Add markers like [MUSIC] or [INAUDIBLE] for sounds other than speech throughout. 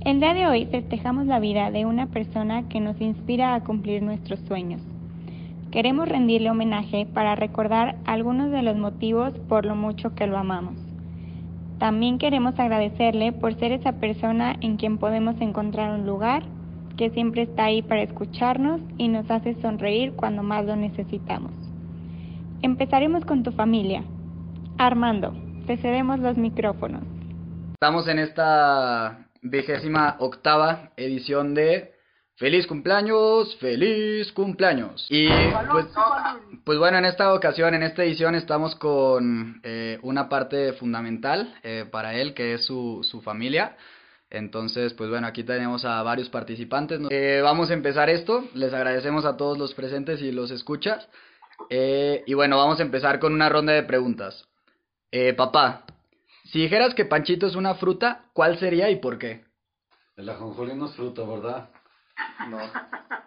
El día de hoy festejamos la vida de una persona que nos inspira a cumplir nuestros sueños. Queremos rendirle homenaje para recordar algunos de los motivos por lo mucho que lo amamos. También queremos agradecerle por ser esa persona en quien podemos encontrar un lugar que siempre está ahí para escucharnos y nos hace sonreír cuando más lo necesitamos. Empezaremos con tu familia. Armando, te los micrófonos. Estamos en esta vigésima octava edición de Feliz cumpleaños, feliz cumpleaños. Y pues, pues bueno, en esta ocasión, en esta edición, estamos con eh, una parte fundamental eh, para él, que es su, su familia. Entonces, pues bueno, aquí tenemos a varios participantes. Eh, vamos a empezar esto. Les agradecemos a todos los presentes y los escuchas. Eh, y bueno, vamos a empezar con una ronda de preguntas. Eh, papá, si dijeras que Panchito es una fruta, ¿cuál sería y por qué? El ajonjolí no es fruta, ¿verdad? No.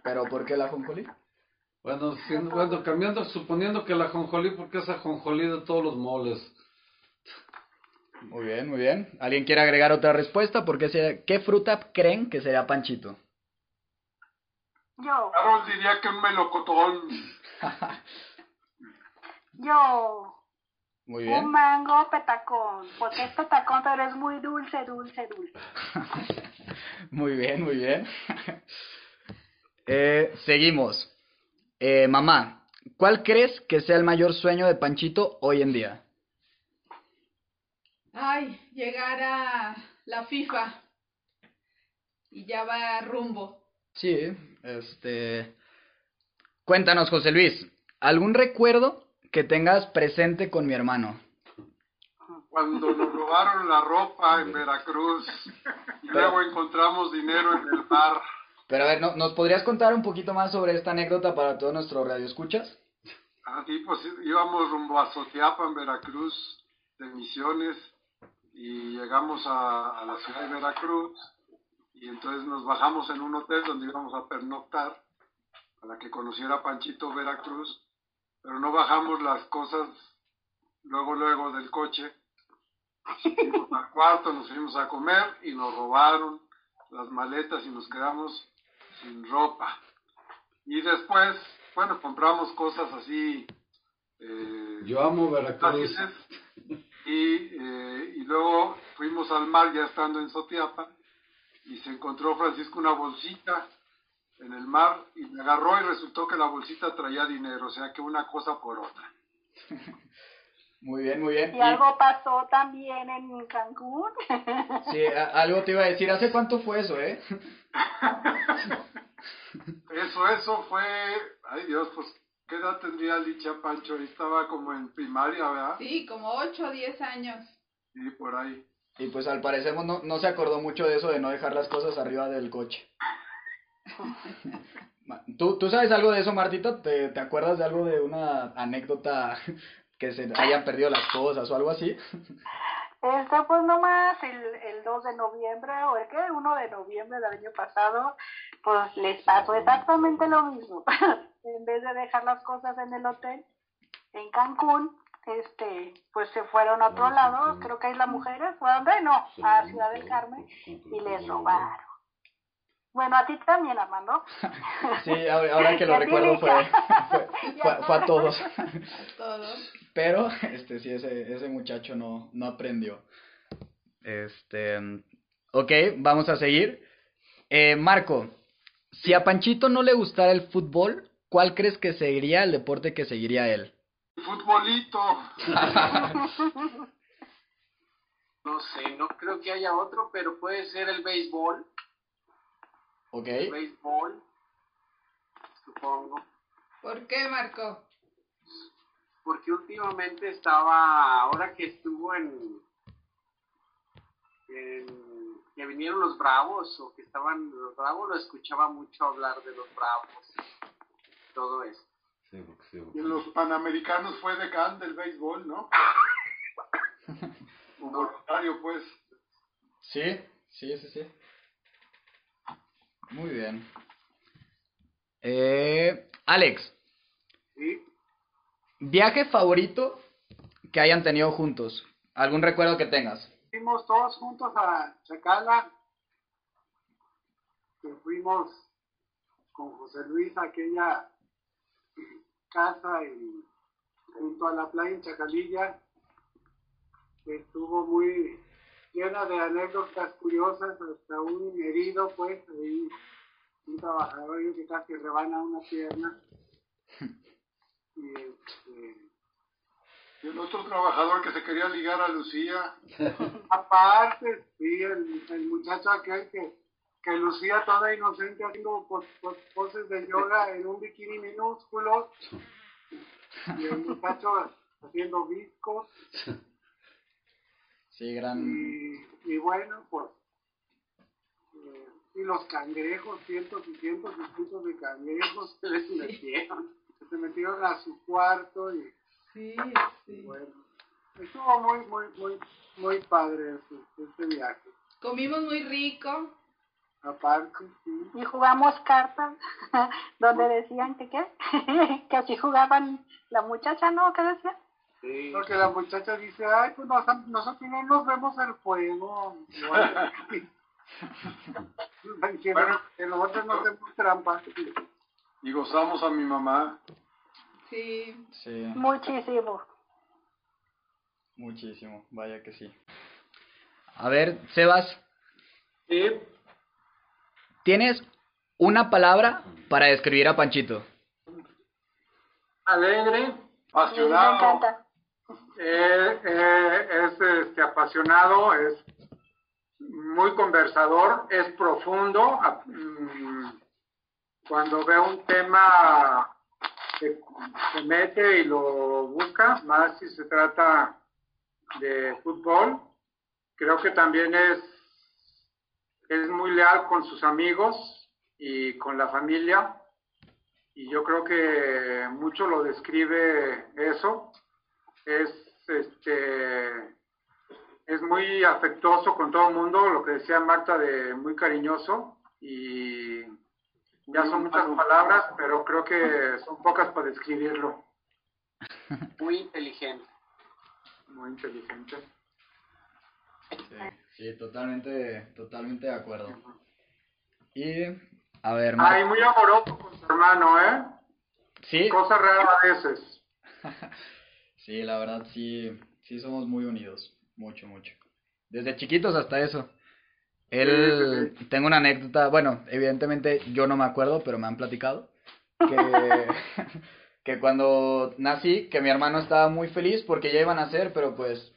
¿Pero por qué el ajonjolí? Bueno, siendo- bueno, cambiando, suponiendo que el ajonjolí, porque es ajonjolí de todos los moles. Muy bien, muy bien. ¿Alguien quiere agregar otra respuesta? ¿Por qué, sería- ¿Qué fruta creen que sería Panchito? Yo, Carol diría que un melocotón. [LAUGHS] yo, Muy un bien. mango petacón, porque es petacón, pero es muy dulce, dulce, dulce. [LAUGHS] Muy bien, muy bien. [LAUGHS] Eh, seguimos. Eh, mamá, ¿cuál crees que sea el mayor sueño de Panchito hoy en día? Ay, llegar a la FIFA. Y ya va rumbo. Sí, este... Cuéntanos, José Luis, ¿algún recuerdo que tengas presente con mi hermano? Cuando nos robaron la ropa en Veracruz y luego encontramos dinero en el mar. Pero a ver, ¿no- ¿nos podrías contar un poquito más sobre esta anécdota para todos nuestros radioescuchas? Así pues íbamos rumbo a Sotiapa en Veracruz de Misiones y llegamos a, a la ciudad de Veracruz y entonces nos bajamos en un hotel donde íbamos a pernoctar para que conociera Panchito Veracruz, pero no bajamos las cosas luego luego del coche. Fuimos al cuarto, nos fuimos a comer y nos robaron las maletas y nos quedamos sin ropa. Y después, bueno, compramos cosas así. eh, Yo amo Veracruz. y, eh, y luego fuimos al mar ya estando en Sotiapa y se encontró Francisco una bolsita en el mar y me agarró y resultó que la bolsita traía dinero, o sea que una cosa por otra. [LAUGHS] Muy bien, muy bien. Y algo pasó también en Cancún. [LAUGHS] Sí, a- algo te iba a decir. ¿Hace cuánto fue eso, eh? [LAUGHS] Eso, eso fue, ay Dios, pues, ¿qué edad tendría Licha Pancho? Estaba como en primaria, ¿verdad? Sí, como 8 o 10 años. Sí, por ahí. Y pues al parecer no, no se acordó mucho de eso de no dejar las cosas arriba del coche. ¿Tú, ¿Tú sabes algo de eso, Martita? ¿Te, ¿Te acuerdas de algo de una anécdota que se hayan perdido las cosas o algo así? Este, pues nomás el, el 2 de noviembre, o el que, 1 de noviembre del año pasado, pues les pasó exactamente lo mismo. [LAUGHS] en vez de dejar las cosas en el hotel, en Cancún, este, pues se fueron a otro lado, creo que Isla Mujeres, ¿fue a dónde? No, a Ciudad del Carmen, y les robaron. Bueno, a ti también, Armando. [LAUGHS] Sí, ahora que lo recuerdo fue, fue. [LAUGHS] [LAUGHS] A todos. Pero, este, sí, ese, ese muchacho no, no aprendió. Este, ok, vamos a seguir. Eh, Marco, si a Panchito no le gustara el fútbol, ¿cuál crees que seguiría el deporte que seguiría él? Futbolito. No sé, no creo que haya otro, pero puede ser el béisbol. Ok, El béisbol, supongo. ¿Por qué, Marco? Porque últimamente estaba, ahora que estuvo en, en- que vinieron los Bravos o que estaban los Bravos, lo escuchaba mucho hablar de los Bravos, todo eso. Sí, porque sí, Y en los Panamericanos fue decán del béisbol, ¿no? [LAUGHS] Un voluntario, pues. sí, sí, sí, sí. Muy bien. Eh, Alex, ¿sí? viaje favorito que hayan tenido juntos. ¿Algún recuerdo que tengas? Fuimos todos juntos a Chacala que fuimos con José Luis a aquella casa junto a la playa en Chacalilla, que estuvo muy llena de anécdotas curiosas, hasta un herido, pues, ahí, un trabajador que casi rebana una pierna. [LAUGHS] Y, este, Y el otro trabajador que se quería ligar a Lucía. [LAUGHS] aparte, sí, el, el muchacho aquel que, que lucía toda inocente haciendo pos- pos- poses de yoga en un bikini minúsculo. Y el muchacho haciendo discos. [LAUGHS] Sí, gran... Y, y bueno, pues. eh, y los cangrejos, cientos y cientos y cientos de cangrejos [LAUGHS] se les metieron. Se metieron a su cuarto y Sí, sí. bueno. Estuvo muy, muy, muy, muy padre este, este viaje. Comimos muy rico. Aparte, sí. Y jugamos cartas, [LAUGHS] donde decían que qué, [LAUGHS] que así jugaban la muchacha, ¿no? ¿Qué decía? Porque la muchacha dice, ay, pues nos- nosotros no nos vemos el juego. [LAUGHS] Bueno, que nosotros no hacemos trampa. Y gozamos a mi mamá. Sí. Sí, Muchísimo. muchísimo, vaya que sí. A ver, Sebas, Sí, ¿tienes una palabra para describir a Panchito? alegre, Sí, me Apasionado. encanta. Eh, eh, es este, apasionado, es muy conversador, es profundo. mm, Cuando ve un tema, se, se mete y lo busca, más si se trata de fútbol. Creo que también es, es muy leal con sus amigos y con la familia. Y yo creo que mucho lo describe eso es este es muy afectuoso con todo el mundo, lo que decía Marta de muy cariñoso y ya son muchas palabras, pero creo que son pocas para describirlo. [LAUGHS] Muy inteligente. Muy inteligente. Sí, sí, totalmente, totalmente de acuerdo. Y, a ver, Mar- Ay, muy amoroso con su hermano, ¿eh? sí, Cosa rara a veces. [LAUGHS] sí, la verdad sí, sí somos muy unidos, mucho, mucho. Desde chiquitos hasta eso. Él, tengo una anécdota, bueno, evidentemente yo no me acuerdo, pero me han platicado, que, [LAUGHS] que cuando nací, que mi hermano estaba muy feliz porque ya iban a nacer, pero pues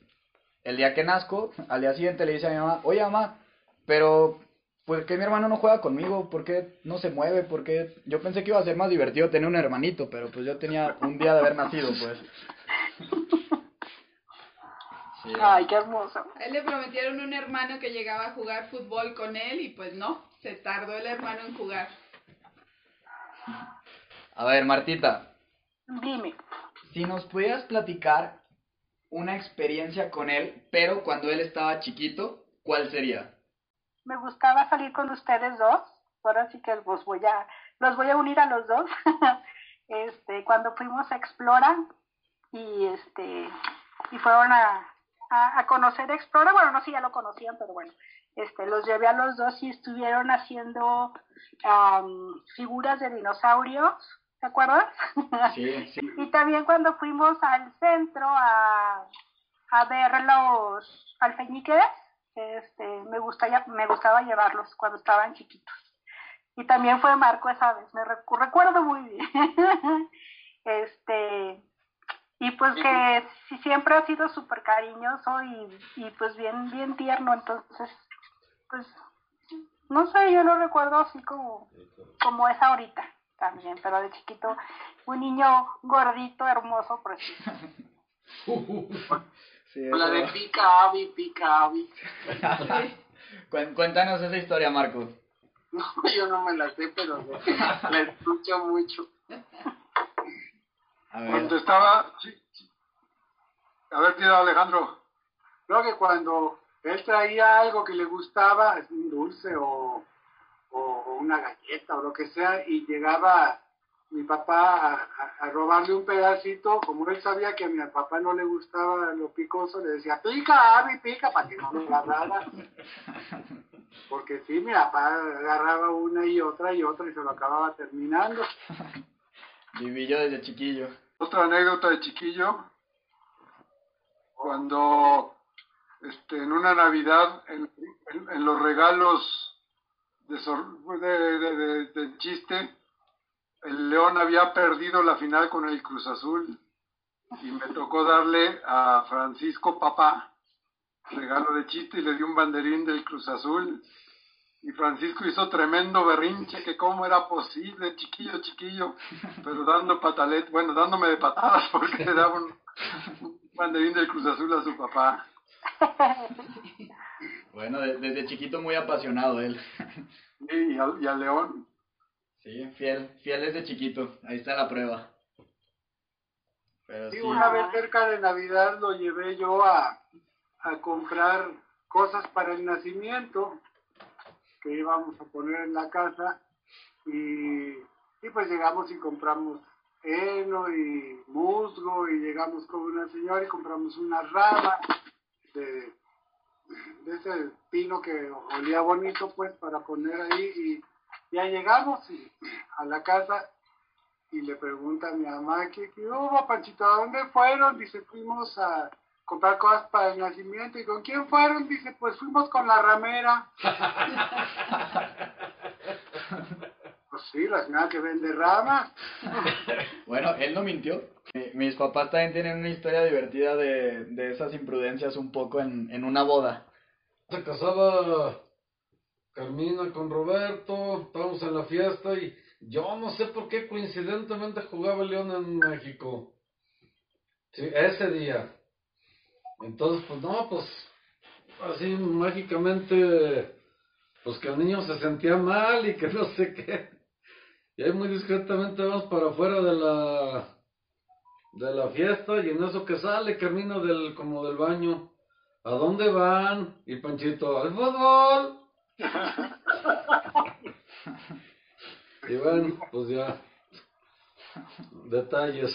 el día que nazco, al día siguiente le dice a mi mamá, oye mamá, pero pues que mi hermano no juega conmigo, ¿por qué no se mueve? ¿Por qué? Yo pensé que iba a ser más divertido tener un hermanito, pero pues yo tenía un día de haber nacido, pues. [LAUGHS] Sí, Ay, qué hermoso. A él le prometieron un hermano que llegaba a jugar fútbol con él y pues no, se tardó el hermano en jugar. A ver, Martita, Dime. si nos pudieras platicar una experiencia con él, pero cuando él estaba chiquito, ¿cuál sería? Me gustaba salir con ustedes dos. Ahora sí que los voy a, los voy a unir a los dos. [LAUGHS] este, cuando fuimos a Explora y este, y fueron a, a, a conocer Explora, bueno, no sé si ya lo conocían, pero bueno, este, los llevé a los dos y estuvieron haciendo am, figuras de dinosaurios, ¿te acuerdas? [LAUGHS] Sí, sí. Y también cuando fuimos al centro a, a ver los alfeñiques, este, me, gustaba, me gustaba llevarlos cuando estaban chiquitos. Y también fue Marco esa vez, me recu- recuerdo muy bien. [LAUGHS] este, y pues que sí, siempre ha sido súper cariñoso y, y pues bien, bien tierno, entonces, pues, no sé, yo lo recuerdo así como, como es ahorita también, pero de chiquito, un niño gordito, hermoso, precioso. Sí, [LAUGHS] la de pica Avi, pica Avi. [LAUGHS] Cuéntanos esa historia, Marco. [LAUGHS] No, yo no me la sé, pero la escucho mucho. A ver. Cuando estaba... sí, sí. A ver, tira Alejandro. Creo que cuando él traía algo que le gustaba, un dulce o, o, o una galleta o lo que sea, y llegaba mi papá a, a- a robarle un pedacito, como él sabía que a mi papá no le gustaba lo picoso, le decía, pica, Abby, pica, para que no me agarrara. [LAUGHS] porque sí, mi papá agarraba una y otra y otra y se lo acababa terminando. Viví yo desde chiquillo. Otra anécdota de chiquillo, cuando este, en una Navidad, en, en- los regalos de, de- de- de chiste, el León había perdido la final con el Cruz Azul y me tocó darle a Francisco Papá regalo de chiste y le di un banderín del Cruz Azul. Y Francisco hizo tremendo berrinche, que cómo era posible, chiquillo, chiquillo, pero dando patalet, bueno, dándome de patadas porque le daba un, un banderín del Cruz Azul a su papá. Bueno, de- desde chiquito muy apasionado él. Y al, y al León. Sí, fiel, fiel desde chiquito. Ahí está la prueba. Pero Sí, sí. una vez cerca de Navidad lo llevé yo a, a comprar cosas para el nacimiento que íbamos a poner en la casa y, y pues llegamos y compramos heno y musgo y llegamos con una señora y compramos una rama de, de ese pino que olía bonito pues para poner ahí y ya llegamos a la casa y le pregunta mi mamá, ¿qué, qué hubo, Panchito? ¿A dónde fueron? Dice, fuimos a comprar cosas para el nacimiento. ¿Y con quién fueron? Dice, pues fuimos con la ramera. [LAUGHS] pues sí, la señora que vende ramas. [LAUGHS] Bueno, él no mintió. Mi- Mis papás también tienen una historia divertida de, de esas imprudencias un poco en, en una boda. Se casaba Carmina con Roberto, estábamos en la fiesta y yo no sé por qué coincidentemente jugaba el León en México. Sí, ese día. Entonces, pues no, pues así mágicamente, pues que el niño se sentía mal y que [LAUGHS] no sé qué. Y ahí muy discretamente vamos para afuera de la de la fiesta y en eso que sale Carmina del como del baño. ¿A dónde van? Y Panchito, al fútbol. [LAUGHS] y bueno, pues ya. Detalles.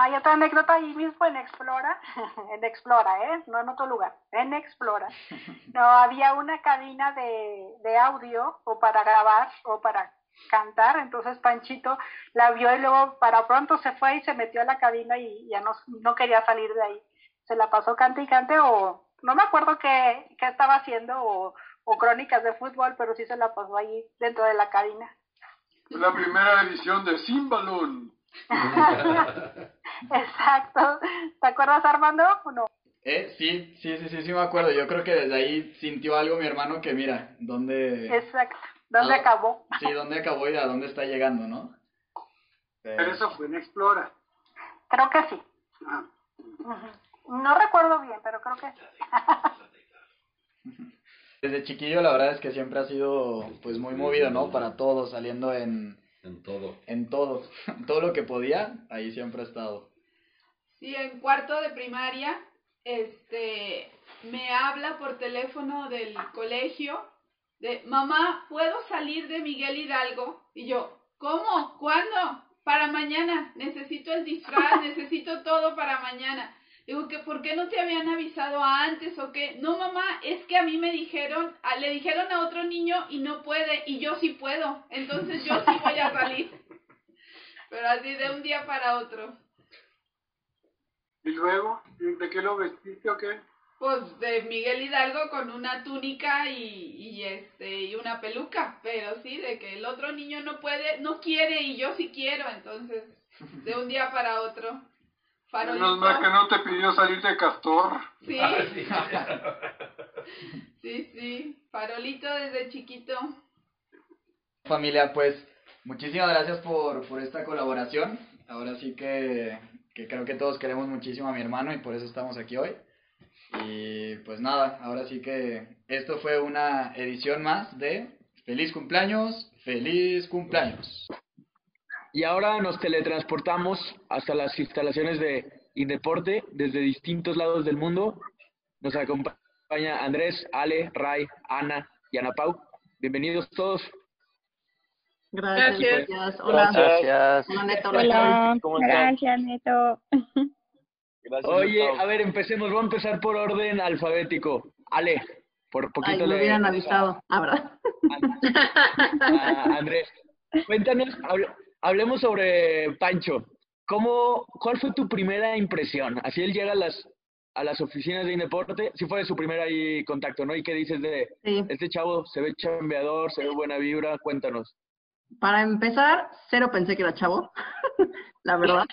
Hay otra anécdota ahí mismo en Explora, [LAUGHS] en Explora, ¿eh? No en otro lugar, en Explora. [LAUGHS] No, había una cabina de, de audio o para grabar o para cantar, entonces Panchito la vio y luego para pronto se fue y se metió a la cabina y ya no, no quería salir de ahí. Se la pasó cante y cante o no me acuerdo qué, qué estaba haciendo o, o crónicas de fútbol, pero sí se la pasó ahí dentro de la cabina. La primera edición de Sin Balón. [LAUGHS] Exacto. ¿Te acuerdas Armando o no? Eh, sí, sí, sí, sí, sí me acuerdo. Yo creo que desde ahí sintió algo mi hermano que mira, dónde... Exacto. ¿Dónde Ah. acabó? Sí, dónde acabó y a dónde está llegando, ¿no? Pero eso fue en Explora. Creo que sí. Ah. No recuerdo bien, pero creo que sí. [LAUGHS] Desde chiquillo la verdad es que siempre ha sido pues muy movido, ¿no? Para todo, saliendo en, En todo. en todo. [LAUGHS] todo lo que podía, ahí siempre ha estado. Sí, en cuarto de primaria, este, me habla por teléfono del colegio de, mamá, ¿puedo salir de Miguel Hidalgo? Y yo, ¿cómo? ¿Cuándo? Para mañana. Necesito el disfraz, [LAUGHS] necesito todo para mañana. Digo, que ¿por qué no te habían avisado antes o qué? No, mamá, es que a mí me dijeron, a- le dijeron a otro niño y no puede, y yo sí puedo. Entonces yo sí voy a salir. [LAUGHS] Pero así de un día para otro. ¿Y luego? ¿De qué lo vestiste o qué? Pues de Miguel Hidalgo con una túnica y, y este y una peluca, pero sí, de que el otro niño no puede, no quiere y yo sí quiero, entonces de un día para otro. Menos mal que no te pidió salir de Castor. Sí, sí, sí, farolito desde chiquito. Familia, pues muchísimas gracias por, por esta colaboración. Ahora sí que, que creo que todos queremos muchísimo a mi hermano y por eso estamos aquí hoy. Y pues nada, ahora sí que esto fue una edición más de Feliz cumpleaños, feliz cumpleaños. Y ahora nos teletransportamos hasta las instalaciones de Indeporte desde distintos lados del mundo. Nos acompaña Andrés, Ale, Ray, Ana y Ana Pau. Bienvenidos todos. Gracias. Gracias. gracias. Hola. Gracias. Hola, Neto. Hola, ¿Cómo gracias Neto. Gracias. Oye, a ver, empecemos. Voy a empezar por orden alfabético. Ale, Por poquito Ay, me le- hubieran avisado. Ah, ¿verdad? a Andrés. Cuéntanos, hablemos sobre Pancho. ¿Cómo, ¿Cuál fue tu primera impresión? Así él llega a las, a las oficinas de Indeporte, si fue su primer ahí contacto, ¿no? ¿Y qué dices de Sí. este chavo? ¿Se ve chambeador? ¿Se ve buena vibra? Cuéntanos. Para empezar, cero pensé que era chavo, [LAUGHS] la verdad.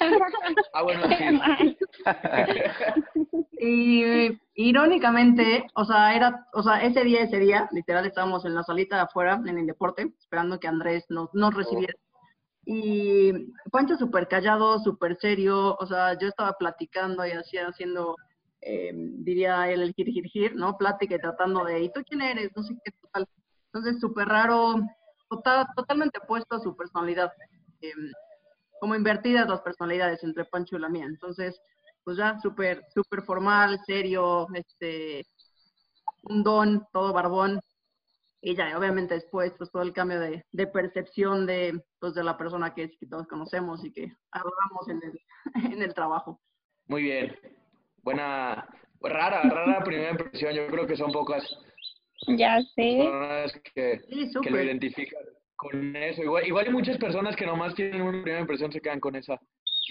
Ah, bueno, sí. [LAUGHS] Y irónicamente, o sea, era, o sea, ese día, ese día, literal estábamos en la salita de afuera, en el deporte, esperando que Andrés nos, nos recibiera. Y Pancho súper callado, súper serio, o sea, yo estaba platicando y así haciendo, eh, diría él, el gir, ¿no? Plática y tratando de, ¿y tú quién eres? No sé qué, total. Entonces, súper raro, total, totalmente opuesto a su personalidad. eh, como invertidas las personalidades entre Pancho y la mía. Entonces, pues ya súper, súper formal, serio, este, un don, todo barbón. Y ya, obviamente después, pues todo el cambio de, de percepción de, pues, de la persona que, es, que todos conocemos y que adoramos en el, [LAUGHS] en el trabajo. Muy bien. Buena, rara, rara primera impresión. Yo creo que son pocas Ya sé. personas que, Sí, que lo identifican con eso. Igual, igual hay muchas personas que nomás tienen una primera impresión, se quedan con esa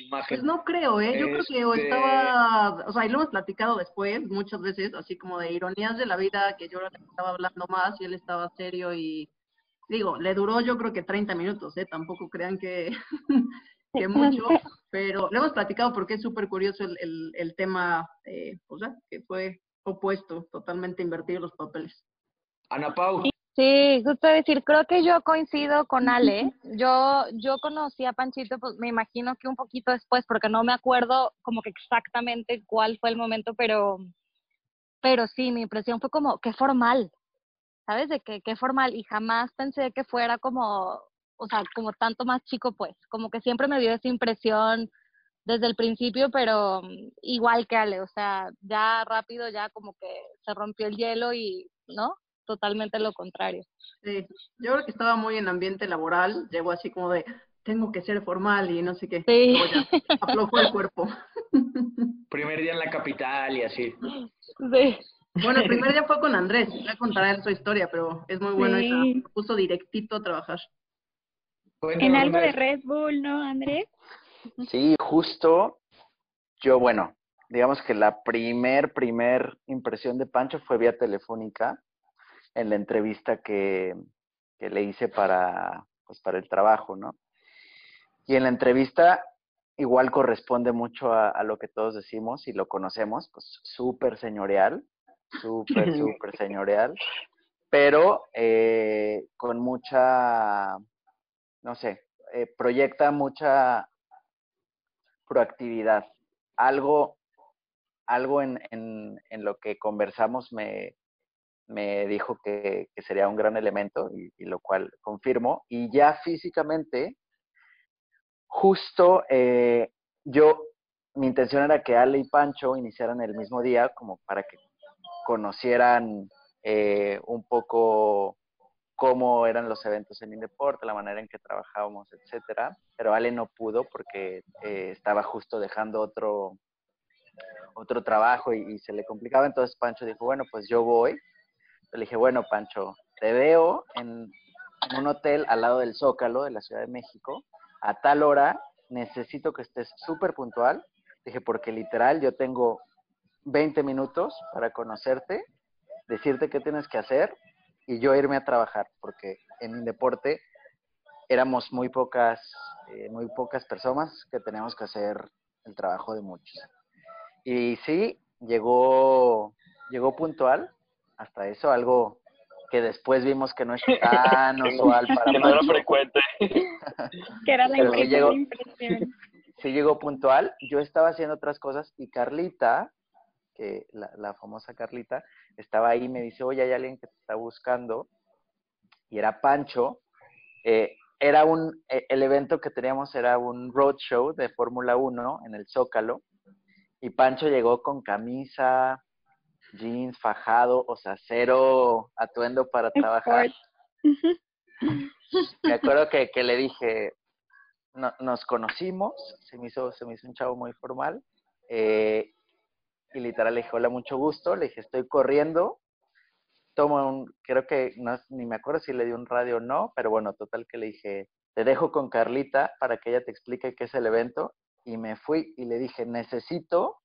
imagen. Pues no creo, ¿eh? Yo creo que Este- estaba, o sea, y lo hemos platicado después, muchas veces, así como de ironías de la vida, que yo estaba hablando más y él estaba serio y, digo, le duró yo creo que 30 minutos, ¿eh? Tampoco crean que, [LAUGHS] que mucho, [LAUGHS] pero lo hemos platicado porque es súper curioso el, el, el tema, eh, o sea, que fue opuesto, totalmente invertido los papeles. Ana Pau, Sí, justo decir, creo que yo coincido con Ale. Yo, yo conocí a Panchito, pues me imagino que un poquito después, porque no me acuerdo como que exactamente cuál fue el momento, pero, pero sí, mi impresión fue como, qué formal, ¿sabes? De que qué formal, y jamás pensé que fuera como, o sea, como tanto más chico, pues, como que siempre me dio esa impresión desde el principio, pero mm, igual que Ale, o sea, ya rápido, ya como que se rompió el hielo y, ¿no? Totalmente lo contrario. Sí, yo creo que estaba muy en ambiente laboral, llegó así como de, tengo que ser formal y no sé qué. Sí. Aflojó el cuerpo. [LAUGHS] primer día en la capital y así. Sí. Bueno, el primer [LAUGHS] día fue con Andrés, ya contará él su historia, pero es muy bueno Sí. esa, se puso directito a trabajar. En algo de. Red Bull, ¿no, Andrés? Sí, justo yo, bueno, digamos que la primer, primer impresión de Pancho fue vía telefónica en la entrevista que, que le hice para, pues, para el trabajo, ¿no? Y en la entrevista igual corresponde mucho a, a lo que todos decimos y lo conocemos, pues súper señorial, súper, [LAUGHS] súper señorial, pero eh, con mucha, no sé, eh, proyecta mucha proactividad. Algo, algo en, en, en lo que conversamos me, me dijo que, que sería un gran elemento y, lo cual confirmo. Y ya físicamente, justo eh, yo, mi intención era que Ale y Pancho iniciaran el mismo día como para que conocieran eh, un poco cómo eran los eventos en Indeporte, la manera en que trabajábamos, etcétera. Pero Ale no pudo porque eh, estaba justo dejando otro, otro trabajo y, y, se le complicaba. Entonces Pancho dijo, bueno, pues yo voy. Le dije, bueno, Pancho, te veo en, un hotel al lado del Zócalo de la Ciudad de México. A tal hora necesito que estés súper puntual. Dije, porque literal yo tengo 20 minutos para conocerte, decirte qué tienes que hacer y yo irme a trabajar, porque en Indeporte éramos muy pocas, eh, muy pocas personas que teníamos que hacer el trabajo de muchos. Y sí, llegó, llegó puntual, hasta eso, algo que después vimos que no es [LAUGHS] tan usual para que no era frecuente. [LAUGHS] que era la sí llegó, impresión. [LAUGHS] sí llegó puntual. Yo estaba haciendo otras cosas y Carlita, que la, la, famosa Carlita, estaba ahí y me dice, oye, hay alguien que te está buscando. Y era Pancho. Eh, era un, eh, el evento que teníamos era un roadshow de Fórmula 1 en el Zócalo. Y Pancho llegó con camisa, jeans, fajado, o sea, cero atuendo para trabajar. Me acuerdo que, que le dije, no, nos conocimos, se me, hizo, se me hizo un chavo muy formal. Eh, y literal le dije, hola, mucho gusto. Le dije, estoy corriendo toma un, creo que no, ni me acuerdo si le di un radio o no, pero bueno, total que le dije, te dejo con Carlita para que ella te explique qué es el evento. Y me fui y le dije, necesito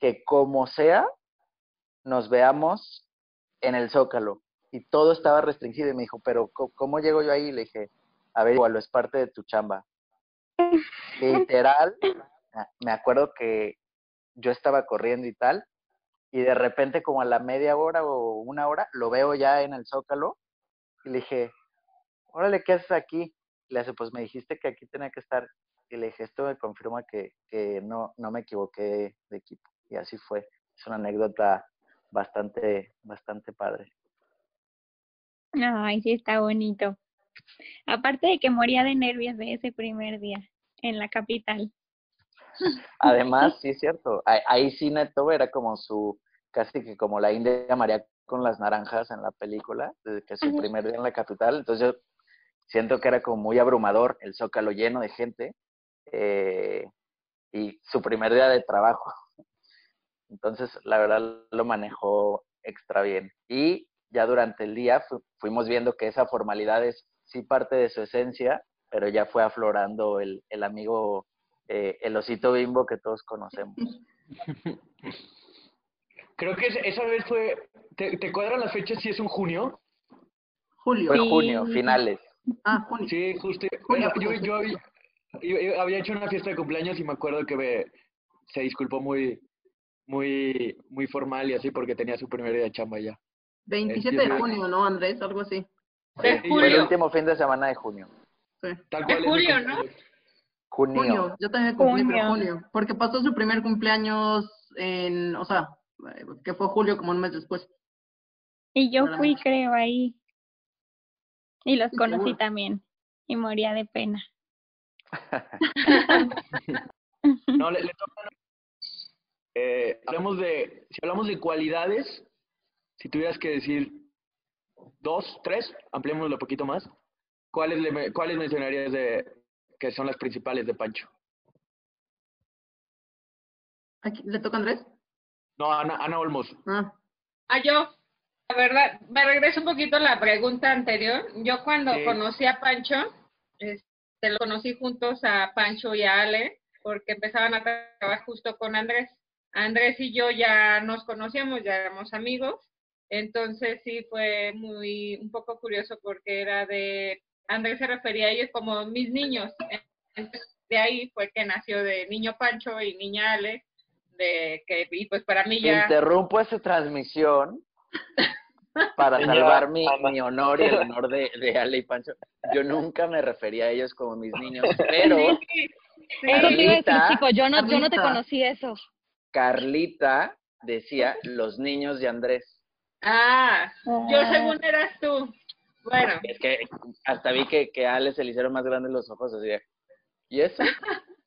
que como sea, nos veamos en el Zócalo. Y todo estaba restringido y me dijo, pero ¿cómo llego yo ahí? Le dije, a ver, igual es parte de tu chamba. [LAUGHS] Literal, me acuerdo que yo estaba corriendo y tal, y de repente como a la media hora o una hora lo veo ya en el Zócalo y le dije, órale, ¿qué haces aquí? Le hace, pues me dijiste que aquí tenía que estar. Y le dije, esto me confirma que, que no, no me equivoqué de equipo. Y así fue. Es una anécdota bastante, bastante padre. Ay, sí, está bonito. Aparte de que moría de nervios de ese primer día en la capital. [LAUGHS] Además, sí es cierto, ahí, sí Neto era como su, casi que como la India María con las naranjas en la película, desde que su primer día en la capital, entonces yo siento que era como muy abrumador, el zócalo lleno de gente, eh, y su primer día de trabajo. Entonces, la verdad lo manejó extra bien. Y ya durante el día fuimos viendo que esa formalidad es sí parte de su esencia, pero ya fue aflorando el, el amigo eh, el osito bimbo que todos conocemos. [LAUGHS] Creo que esa vez fue, ¿te, te cuadran las fechas si es un junio? Julio. Fue junio, finales. Ah, junio. Sí, justo. yo, yo, había, había, hecho una fiesta de cumpleaños y me acuerdo que me, se disculpó muy, muy, muy formal y así porque tenía su primer día de chamba ya. 27 de junio, ¿no, Andrés? Algo así. De Fue el último fin de semana de junio. Sí. Tal cual de julio, ¿no? Junio. Yo también cumplí junio. junio. Porque pasó su primer cumpleaños en, o sea, que fue julio como un mes después. Y yo fui, creo, ahí. Y los conocí también. Y moría de pena. [LAUGHS] no, le, toca. Eh, hablamos de, si hablamos de cualidades, si tuvieras que decir dos, tres, ampliémoslo un poquito más, ¿cuáles, le, ¿cuáles mencionarías de, que son las principales de Pancho. ¿Le toca a Andrés? No, Ana, Ana Olmos. Ah. ah. yo. La verdad, me regreso un poquito a la pregunta anterior. Yo cuando conocí a Pancho, este, lo conocí juntos a Pancho y a Ale, porque empezaban a trabajar justo con Andrés. Andrés y yo ya nos conocíamos, ya éramos amigos. Entonces sí fue muy, un poco curioso porque era de Andrés se refería a ellos como mis niños. Entonces, de ahí fue que nació de niño Pancho y niña Ale, de que, y pues para mí ya... Interrumpo esa transmisión [LAUGHS] para salvar mi, mi, honor y el [LAUGHS] honor de, de, Ale y Pancho. Yo nunca me refería a ellos como mis niños, pero... Carlita, yo no, yo no te conocí eso. Carlita decía los niños de Andrés. Ah, yo ah. según eras tú. Bueno. Es que hasta vi que, que a Ale se le hicieron más grandes los ojos, así de, ¿y eso?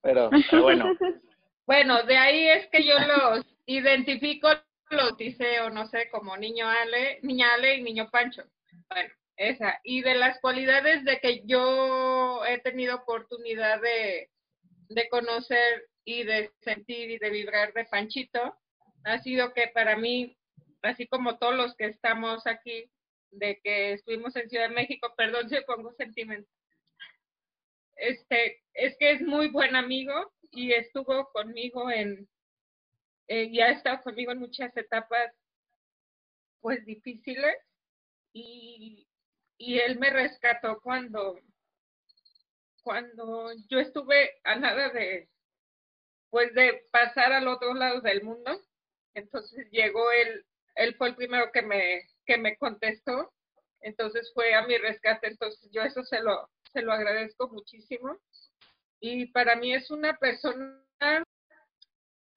Pero, bueno. [LAUGHS] Bueno, de ahí es que yo los identifico, los dice, o no sé, como niño Ale, niña Ale y niño Pancho. Bueno, esa. Y de las cualidades de que yo he tenido oportunidad de, de conocer y de sentir y de vibrar de Panchito, ha sido que para mí, así como todos los que estamos aquí, de que estuvimos en Ciudad de México, perdón si pongo sentimiento. Este, es que es muy buen amigo y estuvo conmigo en, eh, y ha estado conmigo en muchas etapas, pues difíciles, y, y él me rescató cuando, cuando yo estuve a nada de, pues de pasar al otro lado del mundo. Entonces llegó él, él fue el primero que me, que me contestó, entonces fue a mi rescate, entonces yo eso se lo, se lo agradezco muchísimo. Y para mí es una persona,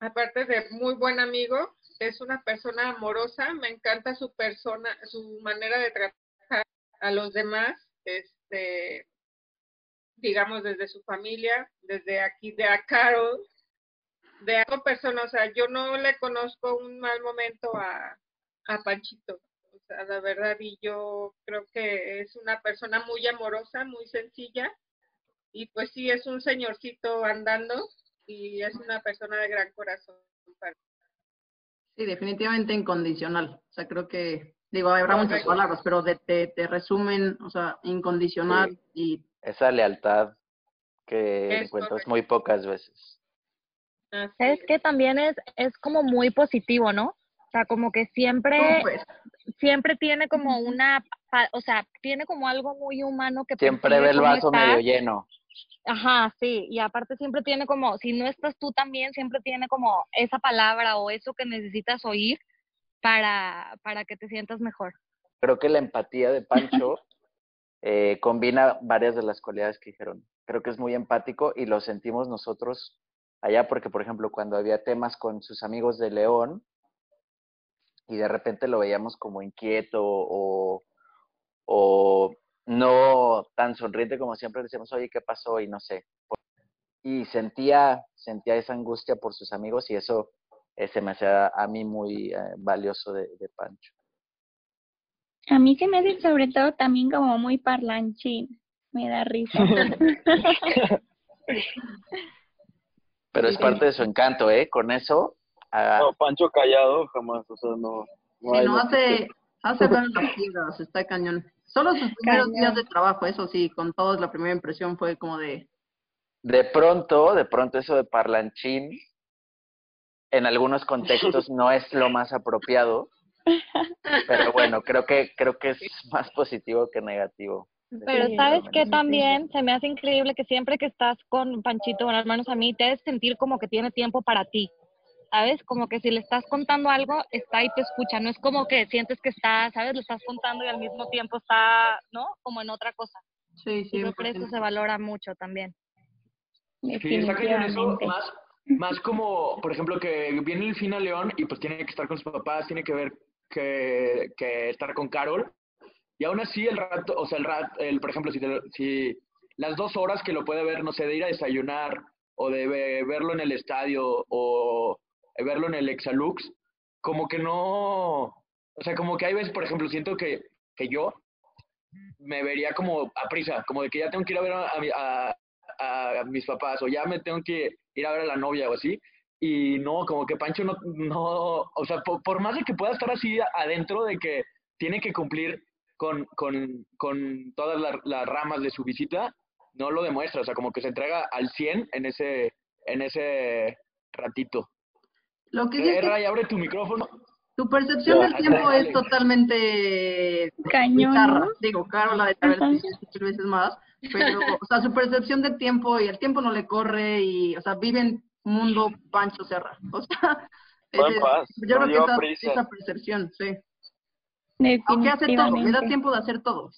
aparte de muy buen amigo, es una persona amorosa, me encanta su persona, su manera de tratar a los demás, este, digamos desde su familia, desde aquí de a Carol, de a persona, o sea, yo no le conozco un mal momento a, a Panchito la verdad, y yo creo que es una persona muy amorosa, muy sencilla, y pues sí, es un señorcito andando y es una persona de gran corazón. Sí, definitivamente incondicional. O sea, creo que Digo, habrá muchas palabras, pero de, te, te resumen, o sea, incondicional y Esa lealtad que Es encuentras muy pocas veces. Es que también es, es como muy positivo, ¿no? O sea, como que siempre, siempre tiene como una, o sea, tiene como algo muy humano que Siempre ve el vaso medio lleno. Ajá, sí, y aparte siempre tiene como, si no estás tú también, siempre tiene como esa palabra o eso que necesitas oír para, para que te sientas mejor. Creo que la empatía de Pancho [LAUGHS] eh, combina varias de las cualidades que dijeron. Creo que es muy empático y lo sentimos nosotros allá porque, por ejemplo, cuando había temas con sus amigos de León y de repente lo veíamos como inquieto o, o no tan sonriente como siempre, le decíamos, oye, ¿qué pasó? Y no sé. Y sentía, sentía esa angustia por sus amigos y eso eh, se me hacía a mí muy eh, valioso de, de Pancho. A mí se me hace sobre todo también como muy parlanchín. Me da risa. [LAUGHS] [LAUGHS] Pero es parte de su encanto, ¿eh? Con eso, ah, No, Pancho callado jamás, o sea, no. no Sí, no hace, hace ver las piedras, está cañón. Solo sus primeros Cañón. días de trabajo, eso sí, con todos la primera impresión fue como de, de pronto, de pronto eso de parlanchín, en algunos contextos no es lo más apropiado, pero bueno, creo que, creo que es más positivo que negativo. Pero sabes que también se me hace increíble que siempre que estás con Panchito, con hermanos a mí, te haces sentir como que tiene tiempo para ti. ¿Sabes? Como que si le estás contando algo, está y te escucha. No es como que sientes que está, ¿sabes? Lo estás contando y al mismo tiempo está, ¿no? Como en otra cosa. sí, sí, Y creo que eso se valora mucho también. Sí, está cañón eso, más, más como, por ejemplo, que viene el fin a León y pues tiene que estar con sus papás, tiene que ver que, que estar con Carol. Y aún así el rato, o sea, el rato, el, por ejemplo, si, te si las dos horas que lo puede ver, no sé, de ir a desayunar o de ve- verlo en el estadio o verlo en el Exalux, como que no, o sea, como que hay veces, por ejemplo, siento que, que yo me vería como a prisa, como de que ya tengo que ir a ver a, a a- mis papás o ya me tengo que ir a ver a la novia o así. Y no, como que Pancho no, no o sea, por más de que pueda estar así adentro de que tiene que cumplir con, con, con todas las, las ramas de su visita, no lo demuestra, o sea, como que se entrega al 100 en ese, en ese ratito. Lo que sí Eh, es que Ray, abre tu micrófono. tu percepción del tiempo dale. es totalmente Cañón, bizarra. Digo, Carol la de mil veces más, pero, o sea, su percepción del tiempo y el tiempo no le corre y, o sea, vive en mundo Pancho Serra. O sea, paz, yo no creo que esa, prisa. esa percepción, sí. Aunque hace todo, le da tiempo de hacer todo.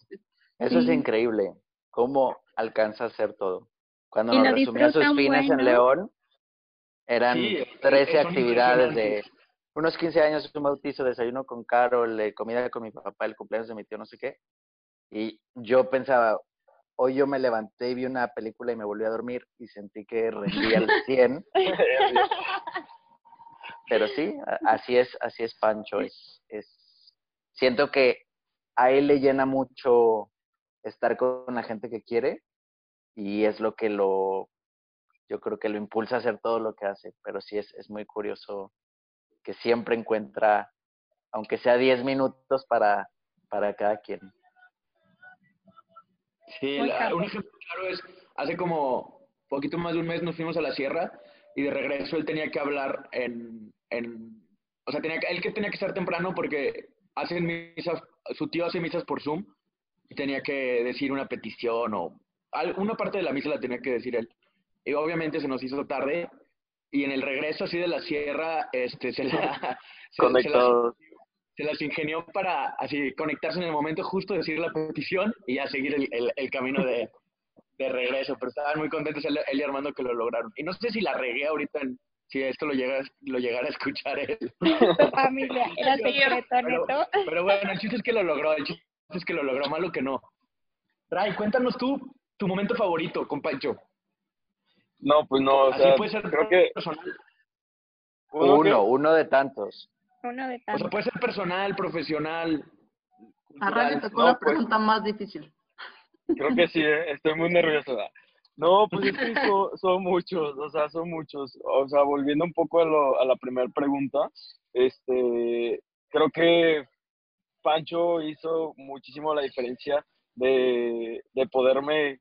Eso es Sí. increíble, cómo alcanza a hacer todo. Cuando Y nos resumía sus fines buen, en. León, eran Sí, 13 son actividades de unos 15 años, un bautizo, desayuno con Carol, eh, comida con mi papá, el cumpleaños de mi tío, no sé qué. Y yo pensaba, hoy yo me levanté y vi una película y me volví a dormir y sentí que rendí al [LAUGHS] 100. Pero sí, así es, así es Pancho. Es, es, siento que a él le llena mucho estar con la gente que quiere y es lo que lo, yo creo que lo impulsa a hacer todo lo que hace. Pero sí es, es muy curioso que siempre encuentra, aunque sea 10 minutos para, para cada quien. Sí, la- un ejemplo claro es, hace como poquito más de un mes nos fuimos a la sierra y de regreso él tenía que hablar en, en o sea, tenía que, él que tenía que estar temprano porque hacen misas, su tío hace misas por Zoom y tenía que decir una petición o una parte de la misa la tenía que decir él. Y obviamente se nos hizo tarde y en el regreso así de la sierra, este, se la, [LAUGHS] se- se las- Conectados. se las ingenió para así conectarse en el momento justo, decir la petición y ya seguir el, el- el camino de, [LAUGHS] de regreso. Pero estaban muy contentos él, él y Armando que lo lograron. Y no sé si la regué ahorita, en- si esto lo llega, lo llegara a escuchar él. Tu familia, [LAUGHS] era secreto, Pero, neto. pero bueno, el chiste es que lo logró, el chiste es que lo logró, malo que no. Ray, cuéntanos tú tu momento favorito con Pancho. No, pues no, o Así sea, puede ser creo que personal. uno, que- Uno, uno de tantos. Uno de O tantos. sea, puede ser personal, profesional. A Ray le cultural. tocó No, la pues. pregunta más difícil. creo que sí, eh, estoy muy nervioso. No, pues es que [LAUGHS] son, son muchos, o sea, son muchos. O sea, volviendo un poco a, lo, a la primera pregunta, este, creo que Pancho hizo muchísimo la diferencia de, de poderme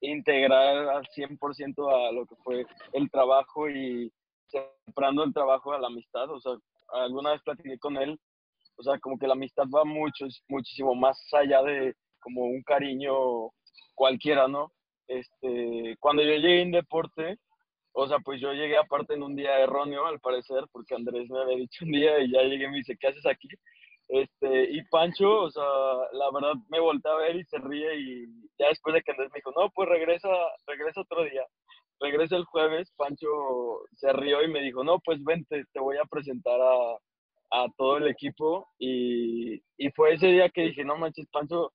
integrar al 100% a lo que fue el trabajo y separando el trabajo a la amistad. O sea, alguna vez platiqué con él, o sea, como que la amistad va mucho, muchísimo más allá de como un cariño cualquiera, ¿no? Este, cuando yo llegué en deporte, o sea, pues yo llegué aparte en un día erróneo, al parecer, porque Andrés me había dicho un día y ya llegué y me dice, ¿qué haces aquí? Este, y Pancho, o sea, la verdad me volteé a ver y se ríe y ya después de que Andrés me dijo, no, pues regresa, regresa otro día. Regresa el jueves, Pancho se rió y me dijo, no, pues vente, te voy a presentar a, a todo el equipo y, y fue ese día que dije, no manches, Pancho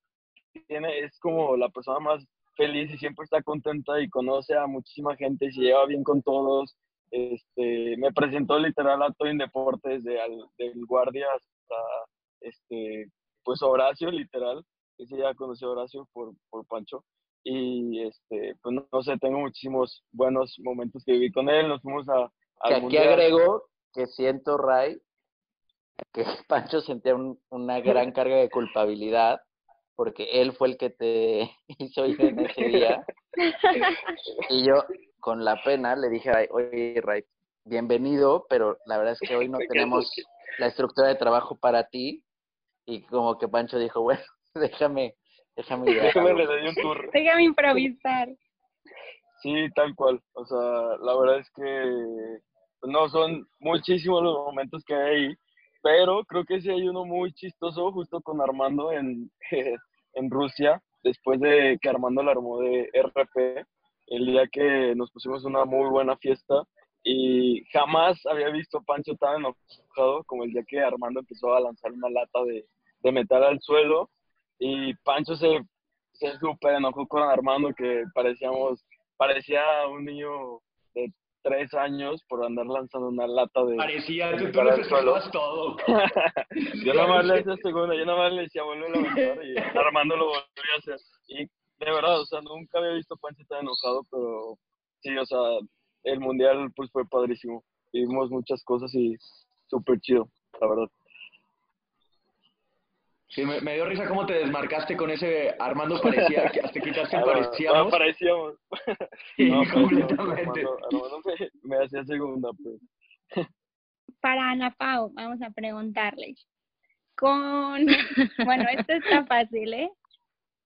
tiene, es como la persona más feliz y siempre está contenta y conoce a muchísima gente y se lleva bien con todos. Este, me presentó literal a todo en deportes, de, al, del guardia hasta este, pues Horacio, literal. Ese ya conocí a Horacio por, por Pancho. Y este, pues no, sé, tengo muchísimos buenos momentos que viví con él. Nos fuimos a. Que aquí agrego que siento, Ray, que [LAUGHS] Pancho sentía una gran [LAUGHS] carga de culpabilidad porque él fue el que te [LAUGHS] hizo ir en ese día. [LAUGHS] y yo, con la pena, le dije, oye, Ray, bienvenido, pero la verdad es que hoy no [LAUGHS] tenemos la estructura de trabajo para ti. Y como que Pancho dijo, bueno, déjame, déjame ir. Déjame, le doy un tour. Déjame improvisar. Sí, tal cual. O sea, la verdad es que no son muchísimos los momentos que hay ahí pero creo que sí hay uno muy chistoso justo con Armando en, [LAUGHS] en Rusia, después de que Armando la armó de RP, el día que nos pusimos una muy buena fiesta y jamás había visto Pancho tan enojado como el día que Armando empezó a lanzar una lata de, de metal al suelo y Pancho se, se súper enojó con Armando que parecíamos, parecía un niño de tres años por andar lanzando una lata de. Parecía, tú, tú le festejabas todo. [LAUGHS] yo nada más le decía [LAUGHS] segundo, yo nada más le decía vuelve a levantar y [LAUGHS] Armando lo volvió a hacer. Y de verdad, o sea, nunca había visto a Pancho tan enojado, pero sí, o sea, el mundial pues fue padrísimo. Vimos muchas cosas y súper chido, la verdad. Sí, me, me, dio risa cómo te desmarcaste con ese Armando parecía que hasta quitaste [LAUGHS] ah, parecíamos. [LAUGHS] No, parecíamos. Sí, no, completamente. Armando, Armando me, me, hacía segunda, pues. [LAUGHS] Para Ana Pau, vamos a preguntarle. Con, bueno, esto está fácil, ¿eh?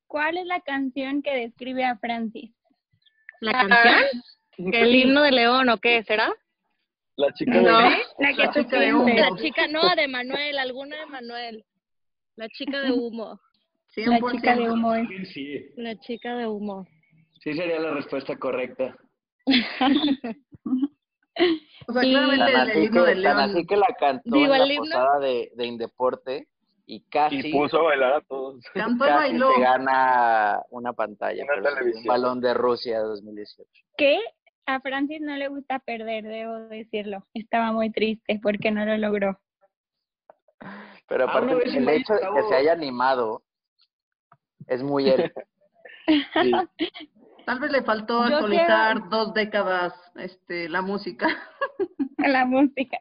¿Cuál es la canción que describe a Francis? ¿La canción? ¿El himno de León o qué será? La chica de No, la que La tú chica de. La chica, no, de Manuel, alguna de Manuel. La chica de [LAUGHS] humo. La chica de 100%. humo es. Sí, La chica de humo. sí sería la respuesta correcta. O sea, Y- claramente Tan el, himno que, de tan León. así que la cantó Digo, en la himno- posada de, de Indeporte y casi, Y puso a bailar a todos. Cantó y casi bailó. se gana una pantalla, Una sí, un televisión. balón de Rusia 2018. que a Francis no le gusta perder, debo decirlo. Estaba muy triste porque no lo logró. Pero Ah, aparte, vez el hecho de que se haya animado es muy él. [LAUGHS] Sí. Tal vez le faltó Yo actualizar dos décadas este, la música. [LAUGHS] La música.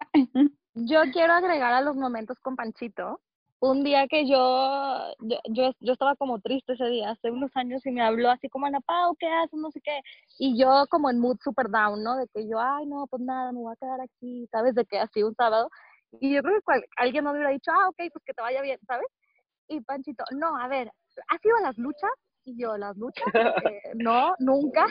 Yo quiero agregar a los momentos con Panchito. Un día que yo, yo, yo, yo estaba como triste ese día, hace unos años, y me habló así como, Ana Pau, ¿qué haces? No sé qué. Y yo como en mood super down, ¿no? De que yo, ay, no, pues nada, me voy a quedar aquí, ¿sabes? De que así un sábado. Y yo creo que cual- alguien me hubiera dicho, ah, ok, pues que te vaya bien, ¿sabes? Y Panchito, no, a ver, ¿has ido a las luchas? Y yo, ¿las luchas? Eh, [LAUGHS] no, nunca.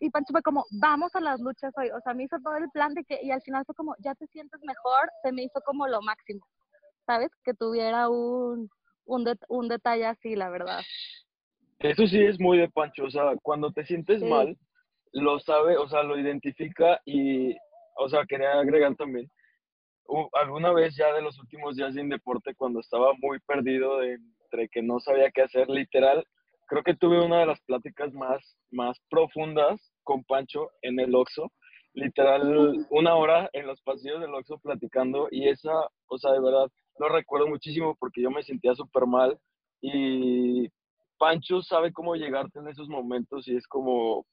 Y Pancho fue como, vamos a las luchas hoy. O sea, me hizo todo el plan de que, y al final fue como, ya te sientes mejor, se me hizo como lo máximo, ¿sabes? Que tuviera un, un, un detalle así, la verdad. Eso sí es muy de Pancho, o sea, cuando te sientes Sí. mal, lo sabe, o sea, lo identifica y, o sea, quería agregar también, alguna vez ya de los últimos días en deporte, cuando estaba muy perdido de- entre que no sabía qué hacer, literal, creo que tuve una de las pláticas más, más profundas con Pancho en el Oxxo, literal, una hora en los pasillos del Oxxo platicando y esa, o sea, de verdad, lo recuerdo muchísimo porque yo me sentía súper mal y Pancho sabe cómo llegarte en esos momentos y es como,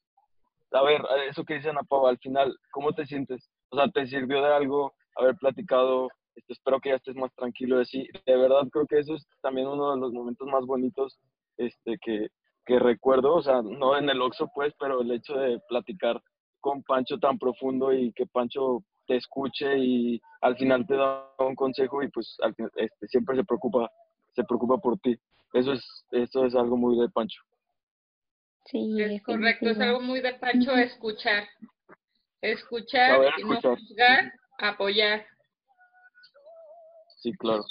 a ver, eso que dice Ana al final, ¿cómo te sientes? O sea, ¿te sirvió de algo haber platicado este, espero que ya estés más tranquilo de sí. De verdad creo que eso es también uno de los momentos más bonitos este, que, que recuerdo, o sea, no en el Oxxo pues, pero el hecho de platicar con Pancho tan profundo y que Pancho te escuche y al final te da un consejo y pues al, este, siempre se preocupa, se preocupa por ti. Eso es, eso es algo muy de Pancho. Sí, es correcto, es algo muy de Pancho escuchar. Escuchar, y no juzgar, apoyar. Sí, claro.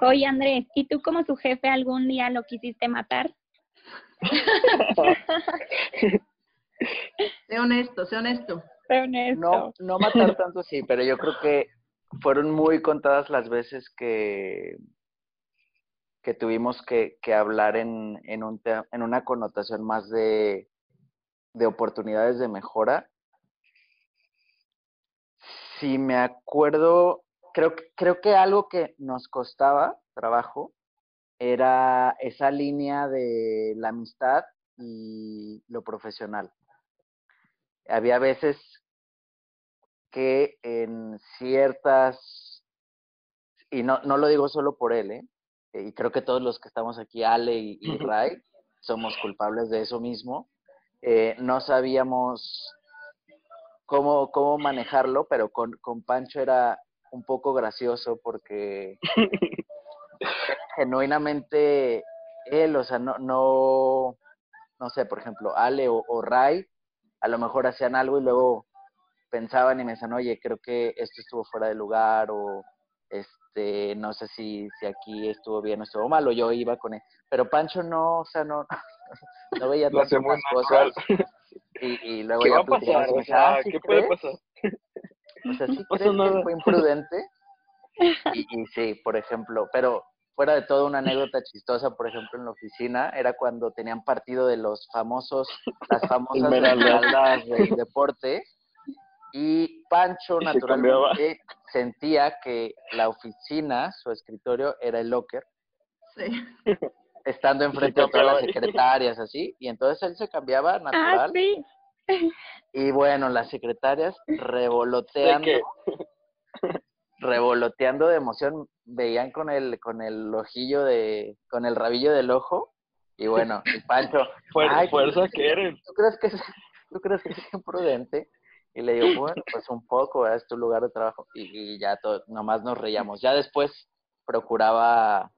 Oye, Andrés, ¿y tú como su jefe algún día lo quisiste matar? [LAUGHS] Sé honesto, sé honesto. Sé honesto. No, no matar tanto sí, pero yo creo que fueron muy contadas las veces que, que tuvimos que, que hablar en, en, un te- en una connotación más de, de oportunidades de mejora. Si me acuerdo, creo, que- creo que algo que nos costaba trabajo era esa línea de la amistad y lo profesional. Había veces que en ciertas, y no, no lo digo solo por él, ¿eh? y creo que todos los que estamos aquí, Ale y, y Ray, somos culpables de eso mismo, eh, no sabíamos cómo, cómo manejarlo, pero con, con Pancho era un poco gracioso porque [LAUGHS] genuinamente él, o sea, no, no, no sé, por ejemplo, Ale o, o Ray, a lo mejor hacían algo y luego pensaban y me decían, oye, creo que esto estuvo fuera de lugar o este, no sé si, si aquí estuvo bien o estuvo mal, o yo iba con él. Pero Pancho no, o sea, no, [LAUGHS] no veía las cosas. Y, y luego ¿Qué ya va a pasar? O decía, sea, "Ah, ¿sí ¿qué puede crees?". pasar? O sea, [LAUGHS] ¿sí crees que nada. fue imprudente? [LAUGHS] Y, y sí, por ejemplo, pero fuera de todo una anécdota chistosa, por ejemplo, en la oficina, era cuando tenían partido de los famosos, las famosas Esmeraldas. del deporte, y Pancho Y se naturalmente sentía que la oficina, su escritorio, era el locker, Sí. [LAUGHS] estando enfrente de todas las [LAUGHS] secretarias, así, y entonces él se cambiaba Ah, natural, sí. y bueno, las secretarias revoloteando, revoloteando de emoción, veían con el, con el ojillo de, con el rabillo del ojo, y bueno, y Pancho, [LAUGHS] Fuer- "Ay, ¿tú fuerza que eres. ¿tú crees que es, tú crees que es imprudente? Y le digo, bueno, pues un poco, ¿verdad? es tu lugar de trabajo, y, y ya to- nomás nos reíamos. Ya después procuraba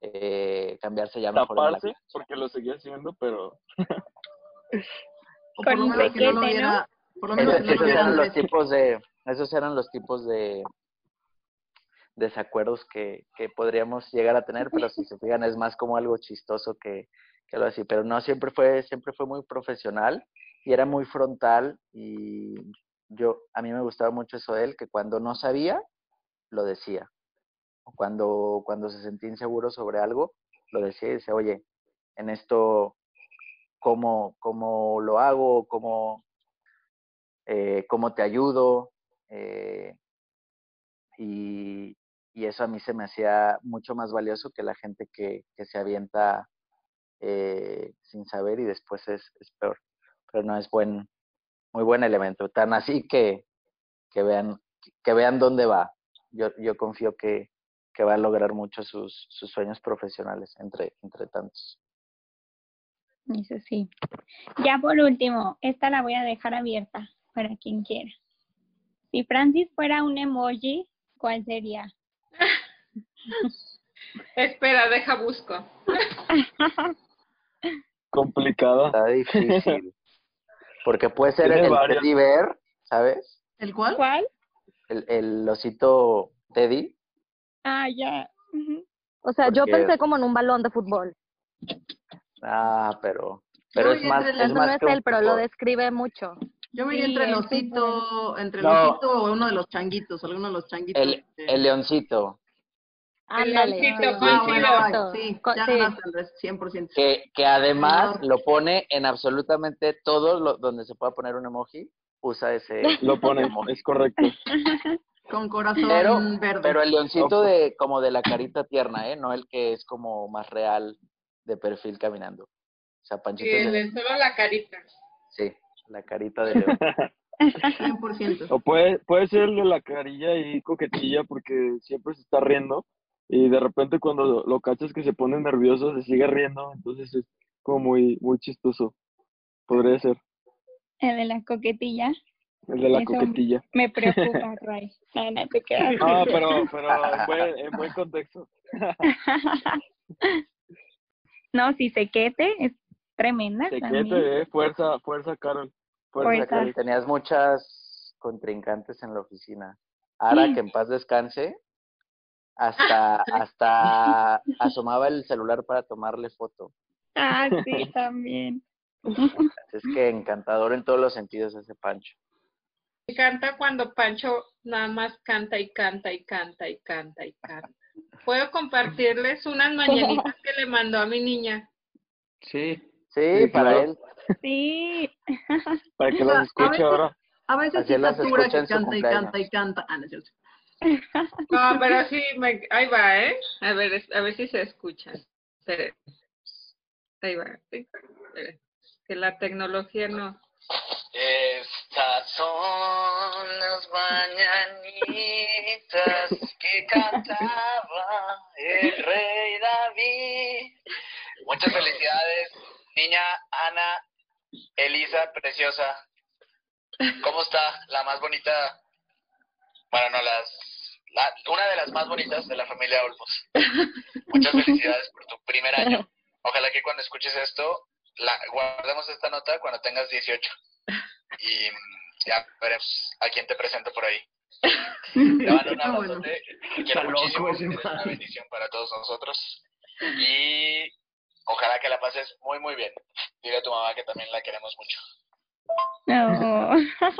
eh, cambiarse ya mejor. Taparse, porque lo seguía haciendo, pero lo Con no lo viera, por lo menos Esos, que lo eran los tipos de, esos eran los tipos de desacuerdos que, que podríamos llegar a tener, pero si se fijan es más como algo chistoso que, que algo así. Pero no, siempre fue, siempre fue muy profesional y era muy frontal y yo, a mí me gustaba mucho eso de él, que cuando no sabía, lo decía. Cuando, cuando se sentía inseguro sobre algo, lo decía y decía, oye, en esto, ¿cómo, cómo lo hago? ¿Cómo, eh, cómo te ayudo. eh, y, y eso a mí se me hacía mucho más valioso que la gente que, que se avienta eh, sin saber y después es, es peor. Pero no es buen, muy buen elemento. Tan así que, que vean, que vean dónde va. Yo, yo confío que, que va a lograr mucho sus, sus sueños profesionales, entre, entre tantos. Eso sí. Ya por último, esta la voy a dejar abierta para quien quiera. Si Francis fuera un emoji, ¿cuál sería? [LAUGHS] Espera, deja busco. [LAUGHS] complicada. Está difícil. [LAUGHS] Porque puede ser Tiene el teddy bear, ¿sabes? ¿El cuál? ¿Cuál? El, el osito Teddy. Ah, ya. O sea, yo pensé como en un balón de fútbol. Ah, pero, pero es más, es Eso más no es que un él, pero lo describe mucho. Yo me Sí, entre el el osito, entre el No. osito o uno de los changuitos, alguno de los changuitos. El, este. el leoncito, Ándale. leoncito, sí. Ah, bueno, sí, Co- ya sí. ganaste, Andrés, 100%. que, que además lo pone en absolutamente todo lo, donde se pueda poner un emoji, usa ese Lo pone, es correcto. [LAUGHS] Con corazón Pero, verde. pero el leoncito Ojo. de como de la carita tierna, ¿eh? No el que es como más real de perfil caminando. O sea, Sí, Panchito es el el- de solo la carita. sí, la carita de [LAUGHS] león. 100%. O puede, puede ser el de la carilla y coquetilla porque siempre se está riendo y de repente cuando lo, lo cachas que se pone nervioso se sigue riendo, entonces es como muy, muy chistoso. Podría ser El de la coquetilla. El de la Eso coquetilla. Me [LAUGHS] preocupa, Ray. No, no te creas. Ah, pero, pero en buen, en buen contexto. [LAUGHS] No, si sequete es tremenda Te también. quete, eh. Fuerza, fuerza, Carol. Fuerza, Fuerza. Carol. Tenías muchas contrincantes en la oficina. Sí. que en paz descanse, hasta, [LAUGHS] hasta asomaba el celular para tomarle foto. Ah, sí, también. Es que encantador en todos los sentidos ese Pancho. Me encanta cuando Pancho nada más canta y canta y canta y canta y canta. Puedo compartirles unas mañanitas que le mandó a mi niña. Sí. Sí, Sí, para él. Sí. [LAUGHS] Para que a escuche veces- ahora. A veces las satura que canta y canta y canta. Ah, no pero sí, me, ahí va, ¿eh? A ver, a ver si se escucha. Espere. Ahí va. sí, espere. Que la tecnología no. Estas son las mañanitas que cantaba el rey David. Muchas felicidades, niña Ana Elisa, preciosa. ¿Cómo está? La más bonita, bueno, no, las, la- una de las más bonitas de la familia Olmos. Muchas felicidades por tu primer año. Ojalá que cuando escuches esto, la, guardemos esta nota cuando tengas 18 [LAUGHS] y ya veremos a quién te presento por ahí. [LAUGHS] Te mando un Ah, Está quiero muchísimo, eres una bendición para todos nosotros y ojalá que la pases muy muy bien. Dile a tu mamá que también la queremos mucho. No.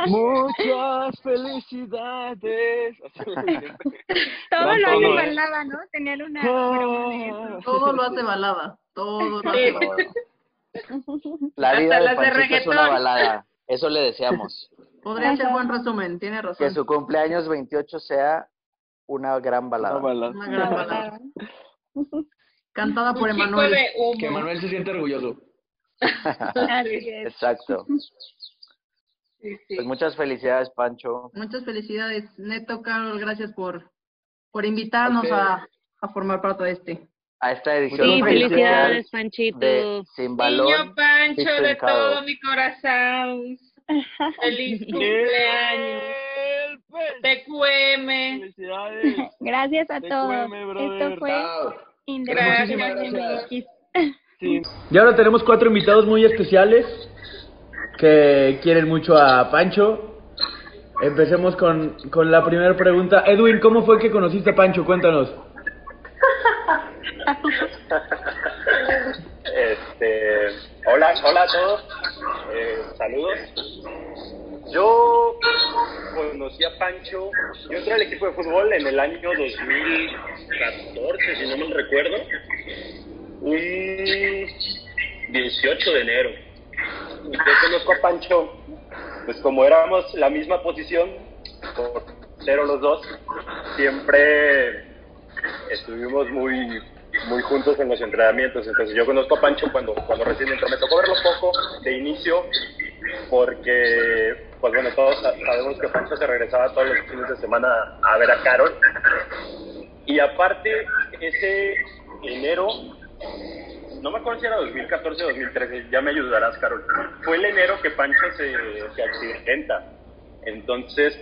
Muchas felicidades. [LAUGHS] Todo lo hace balada, ¿no? Tener una eso. Todo lo hace balada. Todo lo hace balada. [LAUGHS] La Hasta vida de las de Panchito es una balada. Eso le deseamos. [LAUGHS] Podría ser buen resumen, tiene Que razón. su cumpleaños 28 sea una gran balada. Una balada. Una gran balada. [LAUGHS] Cantada por Emanuel. Que Manuel se siente orgulloso. Exacto. Sí, sí. Pues muchas felicidades, Pancho. Muchas felicidades. Neto, Carol, gracias por, por invitarnos Ok. a, a formar parte de este. A esta edición Sí, felicidades, Panchito. de Sin Balón. Niño Pancho, de todo mi corazón. Feliz [LAUGHS] cumpleaños. TQM. Felicidades. [LAUGHS] Gracias a Te todos. Esto fue. Independiente. Sí. Y ahora tenemos cuatro invitados muy especiales que quieren mucho a Pancho. Empecemos con, con la primera pregunta. Edwin, ¿cómo fue que conociste a Pancho? Cuéntanos. Hola, hola a todos. Eh, saludos. Yo conocí a Pancho. Yo entré al equipo de fútbol en el año 2014, si no me recuerdo. Un 18 de enero. Yo conozco a Pancho, pues como éramos la misma posición, por cero los dos, siempre estuvimos muy muy juntos en los entrenamientos. Entonces yo conozco a Pancho cuando, cuando recién entró. Me tocó verlo poco de inicio porque, pues bueno, todos sa- sabemos que Pancho se regresaba todos los fines de semana a ver a Carol. Y aparte, ese enero, no me acuerdo si era 2014 o 2013, ya me ayudarás, Carol. Fue el enero que Pancho se, se accidenta. Entonces,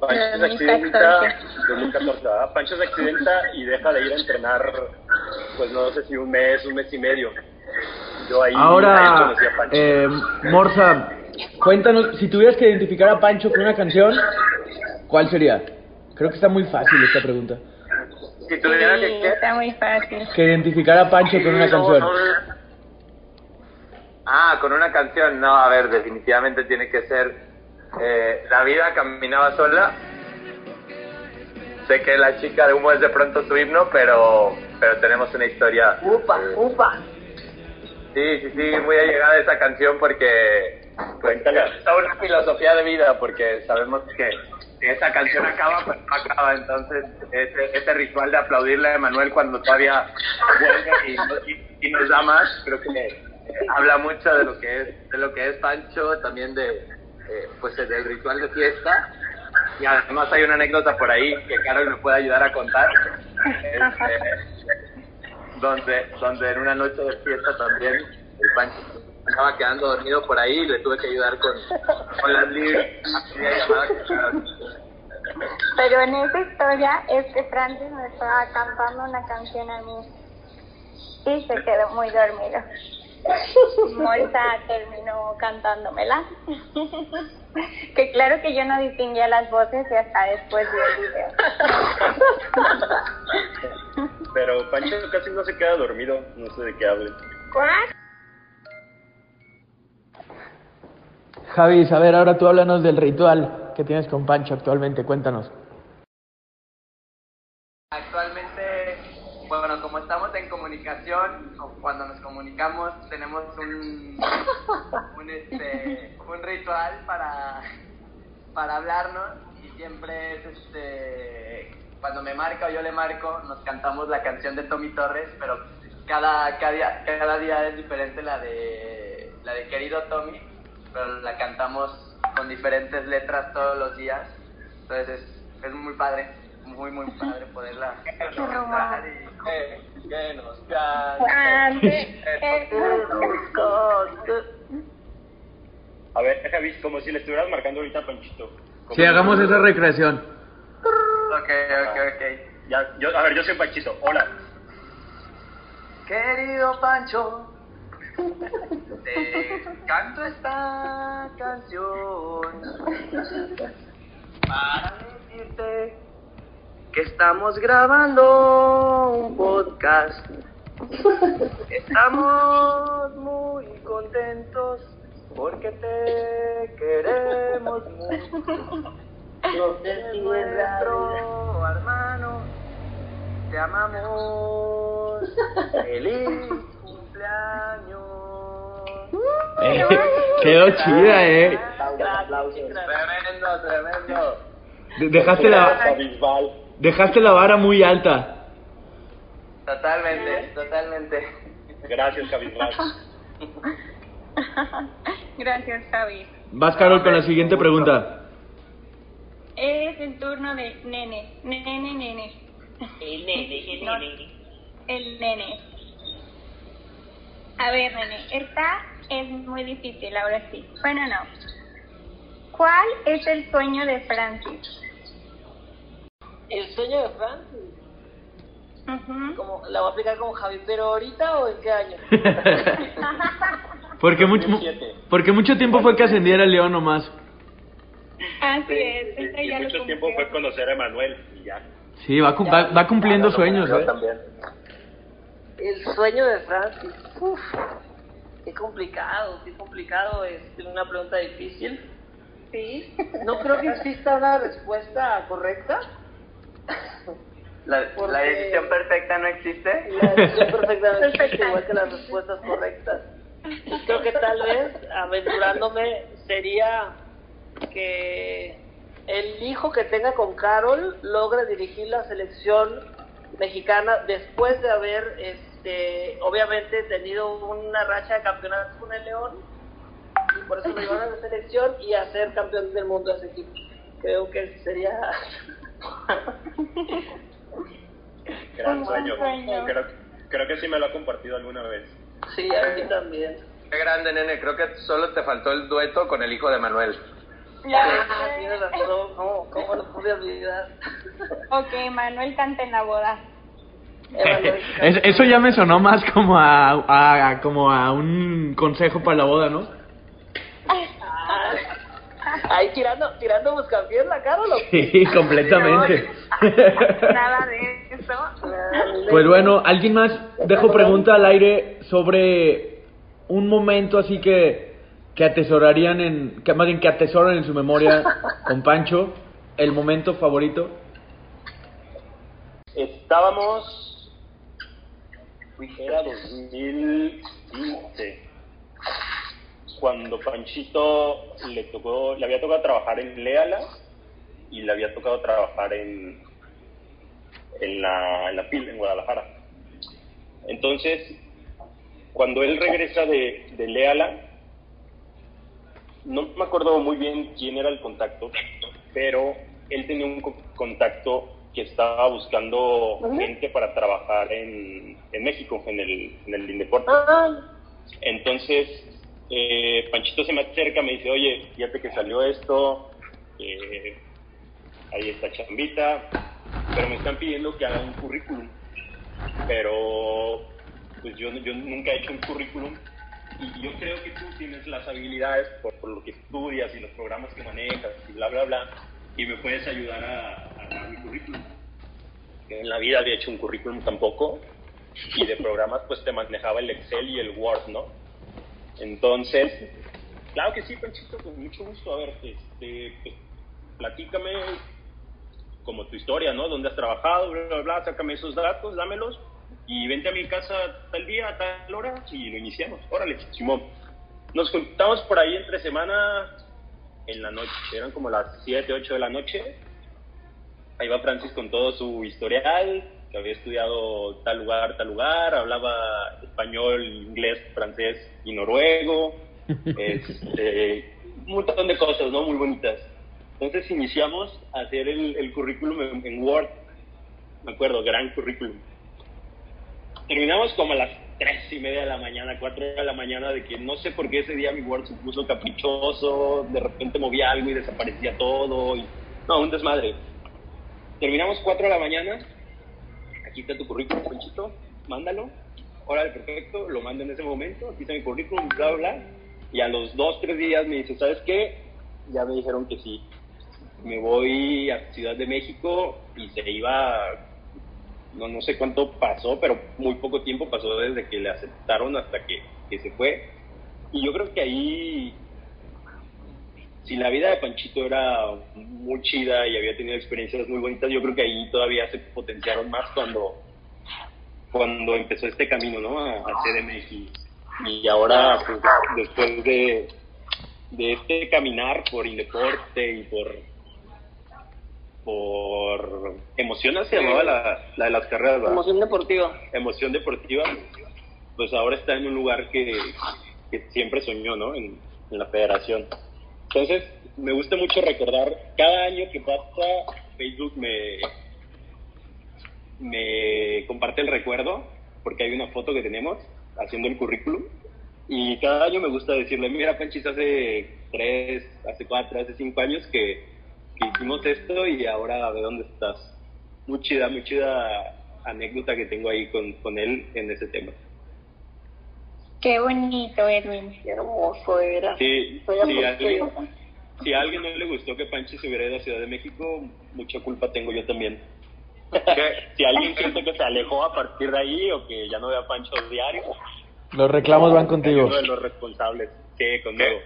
Pancho se accidenta, 2014, ¿verdad? Pancho se accidenta y deja de ir a entrenar, pues no sé si un mes, un mes y medio. Yo ahí, Ahora, conocí a Pancho. eh, Morsa, cuéntanos, si tuvieras que identificar a Pancho con una canción, ¿cuál sería? Creo que está muy fácil esta pregunta. Si tuviera Sí, que... está muy fácil. Que identificar a Pancho con una canción. Ah, con una canción, no, a ver, definitivamente tiene que ser eh, La vida caminaba sola. Sé que la chica de humo es de pronto tu himno, pero, pero tenemos una historia. Upa, upa. Sí, sí, sí, muy allegada a esa canción porque pues, es una filosofía de vida, porque sabemos que si esa canción acaba, pues no acaba. Entonces, ese, ese ritual de aplaudirle a Emanuel cuando todavía vuelve y, no- y- y nos da más, creo que habla mucho de lo que es de lo que es Pancho, también de, eh, pues el ritual de fiesta. Y además hay una anécdota por ahí que Carol me puede ayudar a contar. Este, donde, donde en una noche de fiesta también el Pancho estaba quedando dormido por ahí y le tuve que ayudar con, con las libras. Pero en esa historia es que Francis me estaba cantando una canción a mí y se quedó muy dormido. Molta terminó cantándomela. que claro que yo no distinguía las voces y hasta después vi el video. Pero Pancho casi no se queda dormido, no sé de qué hable. ¿Cuál? Javi, a ver, ahora tú háblanos del ritual que tienes con Pancho actualmente, cuéntanos. Actualmente, bueno, como estamos en comunicación, cuando nos comunicamos, tenemos un, un, este, un ritual para, para hablarnos y siempre es este, cuando me marca o yo le marco, nos cantamos la canción de Tommy Torres, pero cada, cada, día, cada día es diferente la de, la de Querido Tommy pero la cantamos con diferentes letras todos los días. Entonces es, es muy padre, muy, muy padre poderla y que, que nos cante. A ver, Javi, como si le estuvieras marcando ahorita a Panchito. Sí, hagamos esa recreación. Ok, ok, ok. Ya, yo, a ver, yo soy Panchito. Hola. Querido Pancho, te [LAUGHS] canto esta canción para decirte que estamos grabando un podcast. [LAUGHS] Estamos muy contentos porque te queremos mucho. Es nuestro hermano, te amamos. Feliz cumpleaños. Eh, quedó chida, eh. Tremendo, tremendo. De- Dejaste la, dejaste la vara muy alta. Totalmente, totalmente. Gracias, Javi. Gracias, [LAUGHS] Javi. Vas, Carol, con la siguiente pregunta. Es el turno de nene. Nene, nene. El nene, el No, nene. el nene. A ver, nene, esta es muy difícil, ahora sí. Bueno, no. ¿Cuál es el sueño de Francis? El sueño de Francis. Como, ¿La voy a aplicar como Javi, pero ahorita o en qué año? [LAUGHS] Porque mucho, mu- porque mucho tiempo fue que ascendiera el león nomás. Así es, Y, esta y ya lo mucho tiempo fue conocer a Emanuel y ya. Sí, va, va, va cumpliendo sueños, Yo eh. también. El sueño de Francis. Uf, qué complicado, qué complicado. Es una pregunta difícil. Sí. No creo que exista una respuesta correcta. La, Porque- la decisión perfecta no existe. La decisión perfecta no existe, igual que las respuestas correctas. Creo que tal vez, aventurándome, sería que el hijo que tenga con Carol logre dirigir la selección mexicana después de haber, este, obviamente, tenido una racha de campeonatos con el León y por eso lo llevaron a la selección y a ser campeón del mundo de ese equipo. Creo que sería [LAUGHS] Gran Un sueño. sueño. Creo, creo que sí me lo ha compartido alguna vez. Sí, a mí también. Qué grande, nene. Creo que solo te faltó el dueto con el hijo de Manuel. Ah, tienes razón. ¿Cómo, cómo lo pude olvidar? [LAUGHS] Ok, Manuel canta en la boda. Es- eso ya me sonó más como a, a- como a un consejo para la boda, ¿no? [LAUGHS] Ah, ahí tirando, tirando buscapiés la cara, ¿lo? Sí, completamente. Nada de eso. Pues bueno, ¿alguien más? Dejo pregunta al aire sobre un momento así que, que atesorarían en, que más bien que atesoran en su memoria con Pancho, el momento favorito. Estábamos. Era 2015. Cuando Panchito le tocó, le había tocado trabajar en Leala y le había tocado trabajar en en la, en la PIL, en Guadalajara. Entonces, cuando él regresa de, de Leala, no me acuerdo muy bien quién era el contacto, pero él tenía un co- contacto que estaba buscando gente para trabajar en, en México, en el, en el Indeporte. Entonces, eh, Panchito se me acerca, me dice, oye, fíjate que salió esto, eh, ahí está chambita, pero me están pidiendo que haga un currículum. Pero, pues yo, yo nunca he hecho un currículum y yo creo que tú tienes las habilidades por, lo que estudias y los programas que manejas y bla, bla, bla, y me puedes ayudar a, a dar mi currículum. En la vida había hecho un currículum tampoco, y de programas pues te manejaba el Excel y el Word, ¿no? Entonces, claro que sí, Panchito, con mucho gusto. A ver, este, pues, platícame como tu historia, ¿no? ¿Dónde has trabajado? Bla, bla, bla, sácame esos datos, dámelos y vente a mi casa tal día, a tal hora y lo iniciamos. Órale, Simón. Nos juntamos por ahí entre semana en la noche, eran como las 7, 8 de la noche. Ahí va Francis con todo su historial, que había estudiado tal lugar, tal lugar, hablaba español, inglés, francés y noruego, [LAUGHS] este, un montón de cosas, ¿no? Muy bonitas. Entonces iniciamos a hacer el, el currículum en, en Word, me acuerdo, gran currículum. Terminamos como a las tres y media de la mañana, cuatro de la mañana, de que no sé por qué ese día mi Word se puso caprichoso, de repente movía algo y desaparecía todo, y no, un desmadre. Terminamos cuatro de la mañana, aquí está tu currículum, Panchito, mándalo, órale, perfecto, lo mando en ese momento, aquí está mi currículum, bla, bla, bla, y a los dos, tres días me dice, ¿sabes qué? Ya me dijeron que sí, me voy a Ciudad de México y se iba, no, no sé cuánto pasó, pero muy poco tiempo pasó desde que le aceptaron hasta que, que se fue. Y yo creo que ahí, si la vida de Panchito era muy chida y había tenido experiencias muy bonitas, yo creo que ahí todavía se potenciaron más cuando, cuando empezó este camino, ¿no? A, a CDMX. Y ahora, pues, después de, de este caminar por Indeporte y por por Emociones se llamaba la, la de las carreras, ¿verdad? Emoción deportiva. Emoción deportiva, pues ahora está en un lugar que, que siempre soñó, ¿no? En, en la federación. Entonces, me gusta mucho recordar, cada año que pasa, Facebook me, me comparte el recuerdo, porque hay una foto que tenemos haciendo el currículum, y cada año me gusta decirle, mira, Panchis, hace tres, hace cuatro, hace cinco años que, hicimos esto y ahora de dónde estás. Muy chida, muy chida anécdota que tengo ahí con, con él en ese tema. Qué bonito, Edwin. Qué hermoso era. Sí, Soy si, a alguien, si a alguien no le gustó que Panchi se hubiera ido a Ciudad de México, mucha culpa tengo yo también. si alguien siente que se alejó a partir de ahí o que ya no ve a Pancho diario, Los reclamos van contigo. uno de los responsables. Sí, conmigo.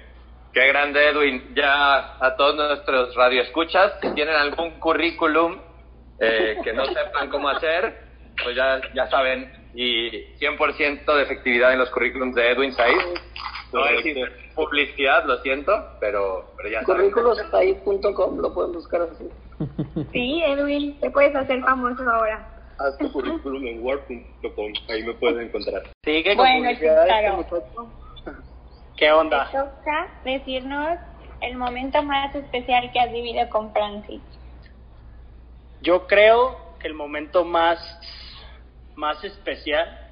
Qué grande, Edwin. Ya a todos nuestros radioescuchas, si tienen algún currículum eh, que no sepan cómo hacer, pues ya, ya saben. Y 100% de efectividad en los currículums de Edwin Saiz. No es publicidad, lo siento, pero, pero ya saben. Currículumspaís.com, lo pueden buscar así. [LAUGHS] Sí, Edwin, te puedes hacer famoso ahora. Haz tu currículum en word.com, ahí me pueden encontrar. Sigue con Bueno, este. [LAUGHS] ¿Qué onda? Te toca decirnos el momento más especial que has vivido con Francis. Yo creo que el momento más, más especial,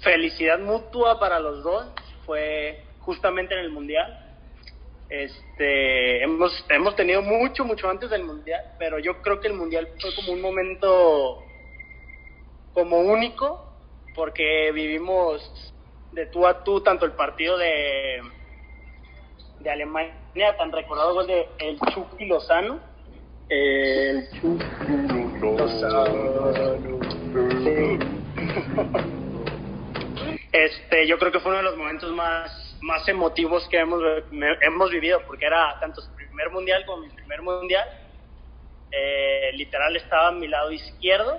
felicidad mutua para los dos, fue justamente en el Mundial. Este, hemos, hemos tenido mucho, mucho antes del Mundial, pero yo creo que el Mundial fue como un momento como único, porque vivimos de tú a tú tanto el partido de, de Alemania, tan recordado gol de el Chucky Lozano, el Chucky Lozano. Este, yo creo que fue uno de los momentos más, más emotivos que hemos, hemos vivido, porque era tanto su primer mundial como mi primer mundial. Eh, literal estaba a mi lado izquierdo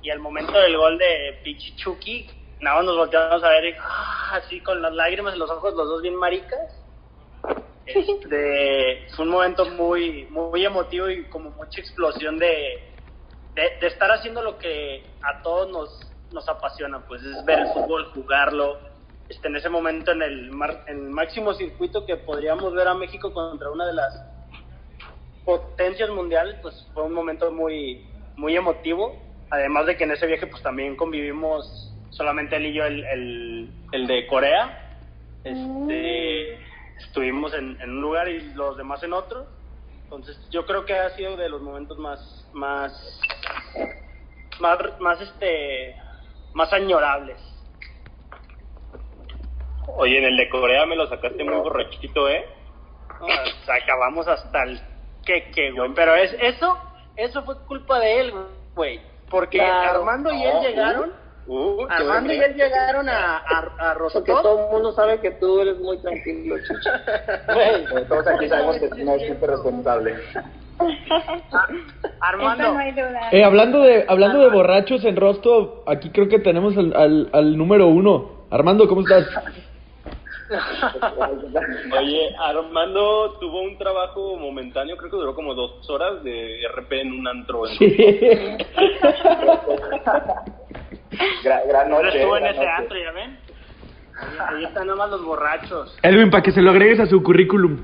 y al momento del gol de Pichi Chucky, nada más nos volteamos a ver ah, así con las lágrimas en los ojos, los dos bien maricas. [LAUGHS] Este, fue un momento muy, muy emotivo y como mucha explosión de, de, de estar haciendo lo que a todos nos, nos apasiona, pues es ver el fútbol, jugarlo, este, en ese momento en el, mar- en el máximo circuito que podríamos ver a México contra una de las potencias mundiales, pues fue un momento muy, muy emotivo. Además de que en ese viaje pues también convivimos solamente él y yo el, el, el de Corea. Este, estuvimos en, en un lugar y los demás en otro. Entonces yo creo que ha sido de los momentos más, más, más, más este, más añorables. Oye, en el de Corea me lo sacaste muy borrachito, ¿eh? No, o sea, acabamos hasta el que que, güey. Pero es, eso, eso fue culpa de él, güey. Porque Claro. Armando y él llegaron, Uh, qué Armando y él llegaron a, a, a Porque todo el mundo sabe que tú eres muy tranquilo, Chucha. [LAUGHS] Güey. Todos aquí sabemos que no es súper responsable. [LAUGHS] Armando. Eso no hay duda. Eh, hablando de hablando de borrachos en Rostov, aquí creo que tenemos al, al, al número uno. Armando, ¿cómo estás? [LAUGHS] Oye, Armando tuvo un trabajo momentáneo, creo que duró como dos horas de RP en un antro. en- [LAUGHS] Gran, noche. estuve en gran ese noche. antro, ¿ya ven? Ahí, ahí están nada más los borrachos. Elvin, para que se lo agregues a su currículum.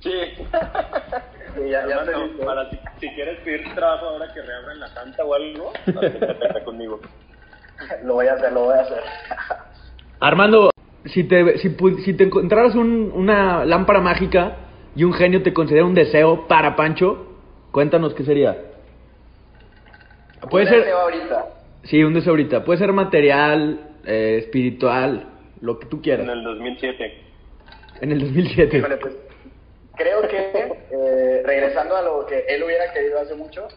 Sí. Sí, ya, para si, si quieres pedir trabajo ahora que reabran la santa o algo, [LAUGHS] acércate conmigo. Lo voy a hacer, lo voy a hacer. Armando, si te, si, pu- si te encontraras un- una lámpara mágica y un genio te concediera un deseo para Pancho, cuéntanos qué sería. Puede Un ser, deseo ahorita. sí, un deseo ahorita. Puede ser material, eh, espiritual, lo que tú En quieras. el 2007. En el 2007. Híjole, pues, creo que eh, regresando a lo que él hubiera querido hace mucho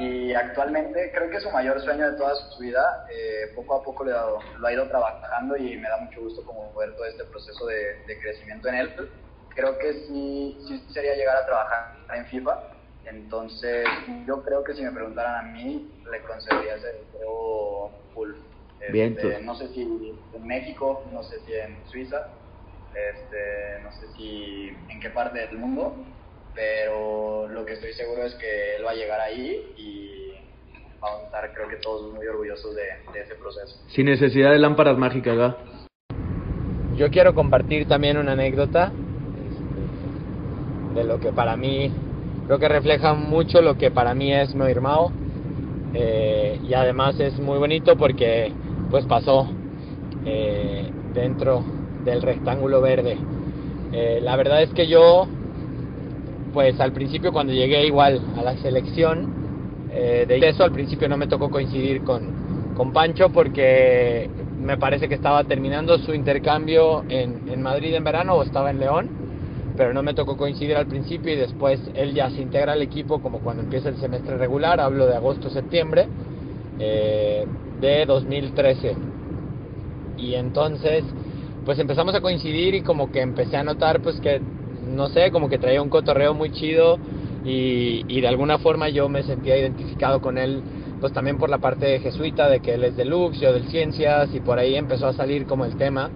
y actualmente creo que su mayor sueño de toda su vida eh, poco a poco lo, ha- lo ha ido trabajando y me da mucho gusto como ver todo este proceso de, de crecimiento en él. Creo que sí, sí sería llegar a trabajar en FIFA. Entonces, yo creo que si me preguntaran a mí, le concedería ese deseo full. Este, no sé si en México, no sé si en Suiza, este, no sé si en qué parte del mundo, pero lo que estoy seguro es que él va a llegar ahí y vamos a estar creo que todos muy orgullosos de, de ese proceso. Sin necesidad de lámparas mágicas, ¿verdad? Yo quiero compartir también una anécdota este, de lo que para mí creo que refleja mucho lo que para mí es mi hermano eh, y además es muy bonito porque pues pasó eh, dentro del rectángulo verde. Eh, la verdad es que yo pues al principio cuando llegué igual a la selección eh, de eso al principio no me tocó coincidir con, con Pancho porque me parece que estaba terminando su intercambio en, en Madrid en verano o estaba en León, pero no me tocó coincidir al principio y después él ya se integra al equipo como cuando empieza el semestre regular, hablo de agosto-septiembre eh, de 2013. Y entonces pues empezamos a coincidir y como que empecé a notar pues que no sé, como que traía un cotorreo muy chido y, y de alguna forma yo me sentía identificado con él pues también por la parte jesuita de que él es de Lux, yo del Ciencias y por ahí empezó a salir como el tema.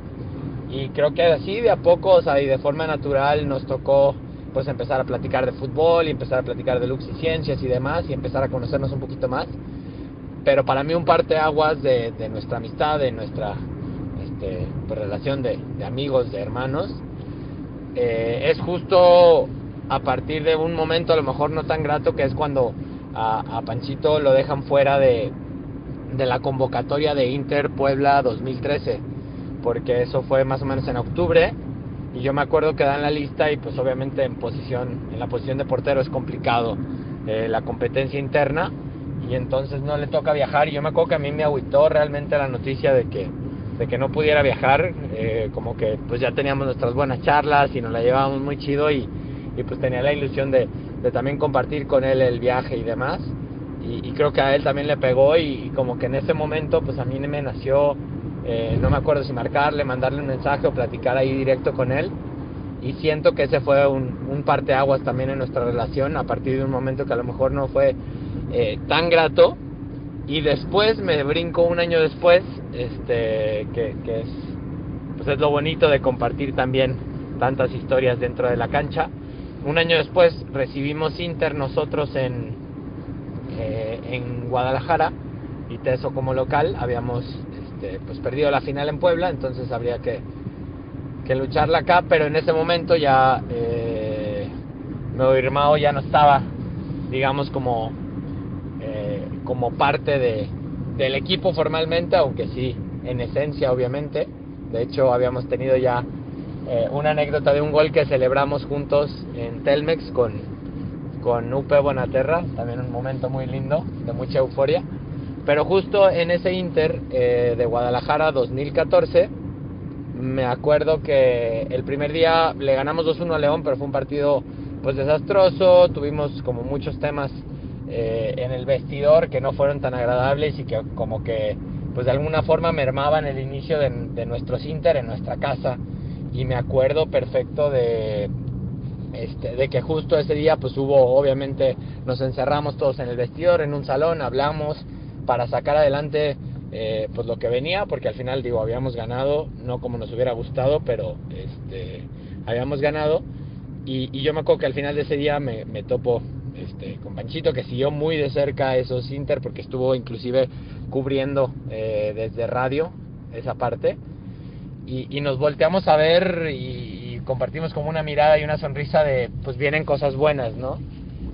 Y creo que así de a poco, o sea, y de forma natural nos tocó pues empezar a platicar de fútbol y empezar a platicar de Lux y Ciencias y demás y empezar a conocernos un poquito más. Pero para mí un parteaguas de, de nuestra amistad, de nuestra este, pues, relación de, de amigos, de hermanos, eh, es justo a partir de un momento a lo mejor no tan grato que es cuando a, a Panchito lo dejan fuera de, de la convocatoria de Inter Puebla 2013, porque eso fue más o menos en octubre y yo me acuerdo que dan la lista y pues obviamente en posición, en la posición de portero es complicado eh, la competencia interna y entonces no le toca viajar y yo me acuerdo que a mí me agüitó realmente la noticia de que de que no pudiera viajar, eh, como que pues ya teníamos nuestras buenas charlas y nos la llevábamos muy chido y, y pues tenía la ilusión de, de también compartir con él el viaje y demás. Y, creo que a él también le pegó y, y como que en ese momento pues a mí me nació, eh, no me acuerdo si marcarle, mandarle un mensaje o platicar ahí directo con él. Y siento que ese fue un, un parteaguas también en nuestra relación a partir de un momento que a lo mejor no fue eh, tan grato, y después me brinco un año después, este, que, que es, pues es lo bonito de compartir también tantas historias dentro de la cancha. Un año después recibimos Inter nosotros en, eh, en Guadalajara y Teso como local. Habíamos este, pues perdido la final en Puebla, entonces habría que, que lucharla acá, pero en ese momento ya eh, Meo Irmao ya no estaba, digamos, como, como parte de, del equipo formalmente, aunque sí, en esencia, obviamente. De hecho, habíamos tenido ya eh, una anécdota de un gol que celebramos juntos en Telmex con, con Upe Bonaterra, también un momento muy lindo, de mucha euforia. Pero justo en ese Inter eh, de Guadalajara 2014, me acuerdo que el primer día le ganamos 2-1 a León, pero fue un partido pues desastroso, tuvimos como muchos temas eh, en el vestidor que no fueron tan agradables y que como que pues de alguna forma mermaban el inicio de, de nuestros Inter en nuestra casa. Y me acuerdo perfecto de este, de que justo ese día pues hubo obviamente nos encerramos todos en el vestidor en un salón hablamos para sacar adelante eh, pues lo que venía porque al final digo habíamos ganado no como nos hubiera gustado pero este habíamos ganado. Y, yo me acuerdo que al final de ese día me, me topo este, con Panchito, que siguió muy de cerca esos Inter, porque estuvo inclusive cubriendo eh, desde radio esa parte. Y, y, nos volteamos a ver y, compartimos como una mirada y una sonrisa de, pues vienen cosas buenas, ¿no?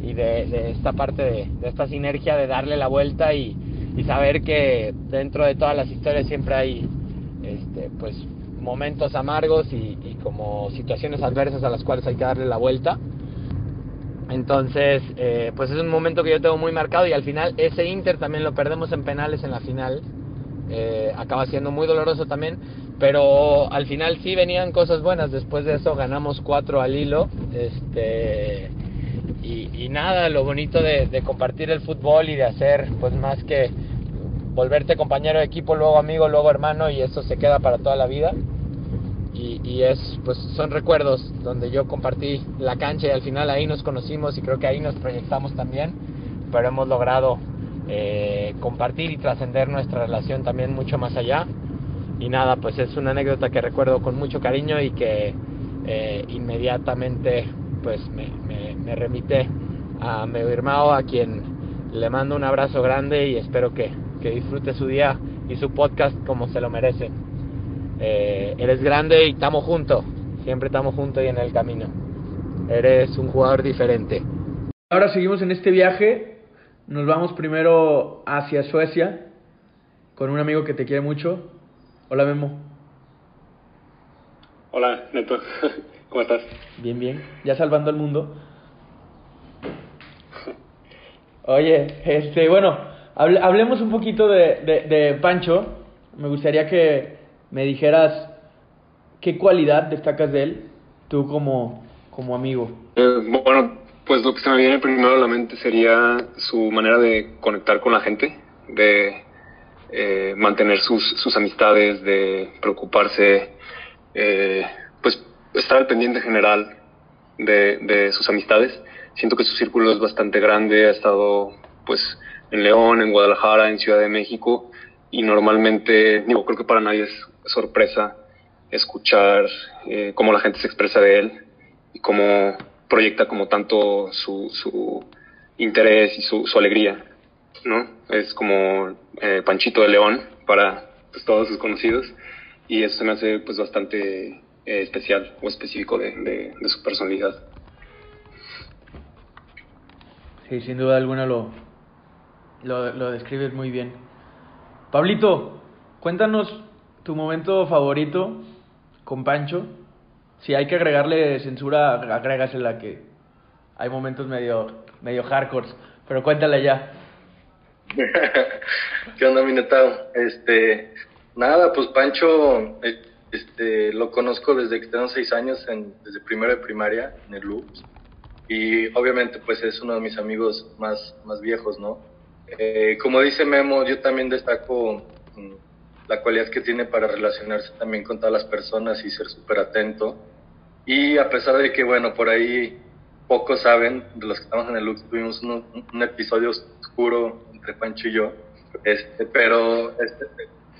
Y de, esta parte, de, esta sinergia de darle la vuelta y, y, saber que dentro de todas las historias siempre hay, este, pues, momentos amargos y como situaciones adversas a las cuales hay que darle la vuelta. Entonces, eh, pues es un momento que yo tengo muy marcado y al final ese Inter también lo perdemos en penales en la final. Eh, acaba siendo muy doloroso también, pero al final sí venían cosas buenas. Después de eso ganamos cuatro al hilo. Este, y, nada, lo bonito de, de, compartir el fútbol y de hacer, pues más que volverte compañero de equipo, luego amigo, luego hermano, y eso se queda para toda la vida y, es pues son recuerdos donde yo compartí la cancha y al final ahí nos conocimos y creo que ahí nos proyectamos también pero hemos logrado eh, compartir y trascender nuestra relación también mucho más allá. Y nada pues es una anécdota que recuerdo con mucho cariño y que eh, inmediatamente pues me, remite a mi hermano a quien le mando un abrazo grande y espero que, que disfrute su día y su podcast como se lo merece eh, eres grande y estamos juntos, siempre estamos juntos y en el camino. Eres un jugador diferente. Ahora seguimos en este viaje, nos vamos primero hacia Suecia con un amigo que te quiere mucho. Hola Memo. Hola Neto, [LAUGHS] ¿cómo estás? Bien, bien, ya salvando al mundo. Oye, este, bueno, hablemos un poquito de, de, de Pancho. Me gustaría que, me dijeras qué cualidad destacas de él, tú como, como amigo. Eh, bueno, pues lo que se me viene primero a la mente sería su manera de conectar con la gente, de eh, mantener sus, sus amistades, de preocuparse, eh, pues estar al pendiente general de, de sus amistades. Siento que su círculo es bastante grande, ha estado pues en León, en Guadalajara, en Ciudad de México y normalmente, digo, creo que para nadie es sorpresa escuchar eh, cómo la gente se expresa de él y cómo proyecta como tanto su, su interés y su, alegría, ¿no? Es como eh, Panchito de León para pues, todos sus conocidos y eso se me hace pues bastante eh, especial o específico de, de, de, su personalidad. Sí, sin duda alguna lo, lo, lo describes muy bien. Pablito, cuéntanos tu momento favorito con Pancho. Si hay que agregarle censura, agrégasela que hay momentos medio, medio hardcore, pero cuéntale ya. [LAUGHS] ¿Qué onda, mi netado? Este, nada, pues Pancho, este, lo conozco desde que tengo seis años, en, desde primero de primaria, en el Loops. Y obviamente, pues es uno de mis amigos más, más viejos, ¿no? Eh, como dice Memo, yo también destaco la cualidad que tiene para relacionarse también con todas las personas y ser súper atento. Y a pesar de que, bueno, por ahí pocos saben, de los que estamos en el Lux, tuvimos un, un episodio oscuro entre Pancho y yo, este, pero este,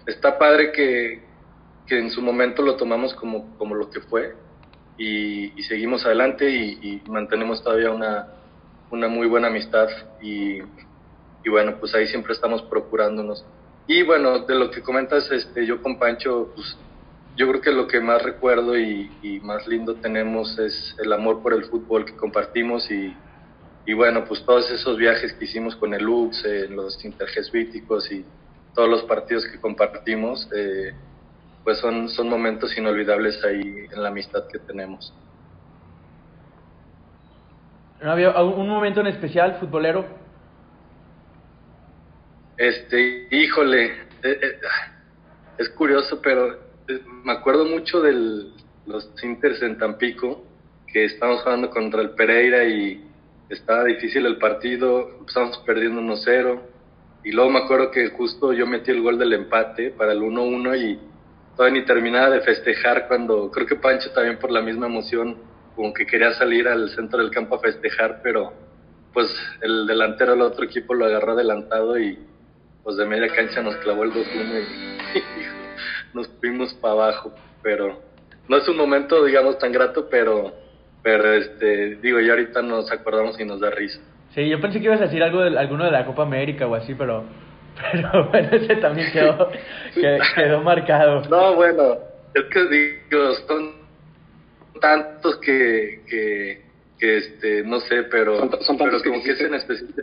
está padre que, que en su momento lo tomamos como, como lo que fue y, seguimos adelante y, y, mantenemos todavía una, una muy buena amistad y, y bueno, pues ahí siempre estamos procurándonos y bueno, de lo que comentas, este, yo con Pancho, pues yo creo que lo que más recuerdo y, más lindo tenemos es el amor por el fútbol que compartimos y, y bueno, pues todos esos viajes que hicimos con el Lux, eh, los interjesbíticos y todos los partidos que compartimos, eh, pues son, son momentos inolvidables ahí en la amistad que tenemos. ¿No había un momento en especial, futbolero? Este, híjole, eh, eh, es curioso, pero eh, me acuerdo mucho de los Inters en Tampico, que estábamos jugando contra el Pereira y estaba difícil el partido, estábamos perdiendo 1-0, y luego me acuerdo que justo yo metí el gol del empate para el 1-1 y todavía ni terminaba de festejar cuando creo que Pancho también por la misma emoción como que quería salir al centro del campo a festejar, pero pues el delantero del otro equipo lo agarró adelantado y pues de media cancha nos clavó el 2-1 y, [LAUGHS] nos fuimos para abajo, pero no es un momento digamos tan grato, pero pero este digo, ya ahorita nos acordamos y nos da risa. Sí, yo pensé que ibas a decir algo de alguno de la Copa América o así, pero [LAUGHS] pero bueno, ese también quedó, [LAUGHS] quedó marcado. No, bueno, es que digo, son tantos que, que, que este, no sé, pero, son, pero como que, es en específico.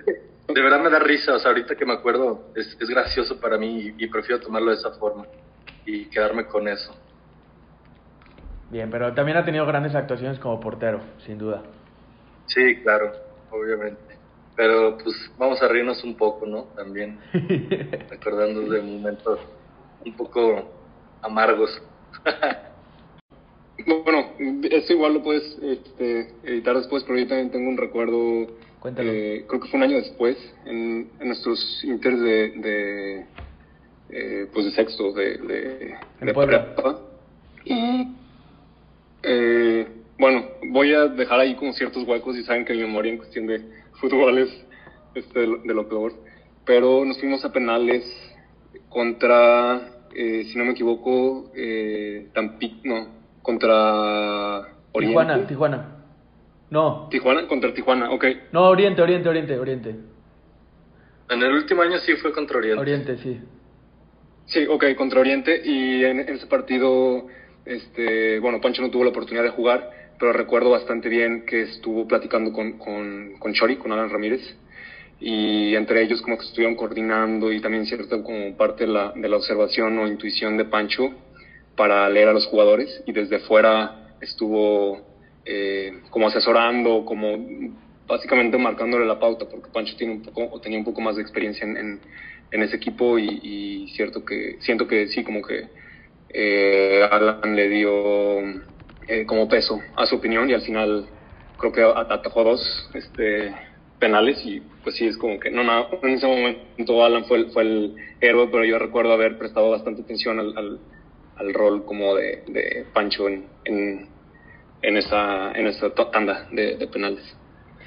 De verdad me da risa, o sea, ahorita que me acuerdo, es, es gracioso para mí y, prefiero tomarlo de esa forma y quedarme con eso. Bien, pero también ha tenido grandes actuaciones como portero, sin duda. Sí, claro, obviamente. Pero pues vamos a reírnos un poco, ¿no? También, [LAUGHS] recordando de momentos un poco amargos. [LAUGHS] Bueno, eso igual lo puedes este, editar después, pero yo también tengo un recuerdo, eh, creo que fue un año después, en, nuestros inters de, de eh, pues de sexto, de, de, de Y, eh, bueno, voy a dejar ahí como ciertos huecos y saben que mi memoria en cuestión de fútbol es este, de, lo, peor, pero nos fuimos a penales contra, si no me equivoco, Tampico, no, contra Oriente. Tijuana, Tijuana. No. Tijuana contra Tijuana, ok. No, Oriente, Oriente, Oriente, Oriente. En el último año sí fue contra Oriente. Oriente, sí. Sí, ok, contra Oriente. Y en, ese partido, este, bueno, Pancho no tuvo la oportunidad de jugar, pero recuerdo bastante bien que estuvo platicando con, con, con Chori, con Alan Ramírez. Y entre ellos como que estuvieron coordinando y también cierto como parte de la, de la observación o intuición de Pancho para leer a los jugadores y desde fuera estuvo eh, como asesorando, como básicamente marcándole la pauta, porque Pancho tiene un poco, o tenía un poco más de experiencia en, ese equipo y, cierto que, siento que sí, como que eh, Alan le dio eh, como peso a su opinión y al final creo que atajó dos este, penales y pues sí, es como que no, nada, en ese momento Alan fue el, héroe, pero yo recuerdo haber prestado bastante atención al al rol como de, de Pancho en, en, en, esa, en esa tanda de, penales.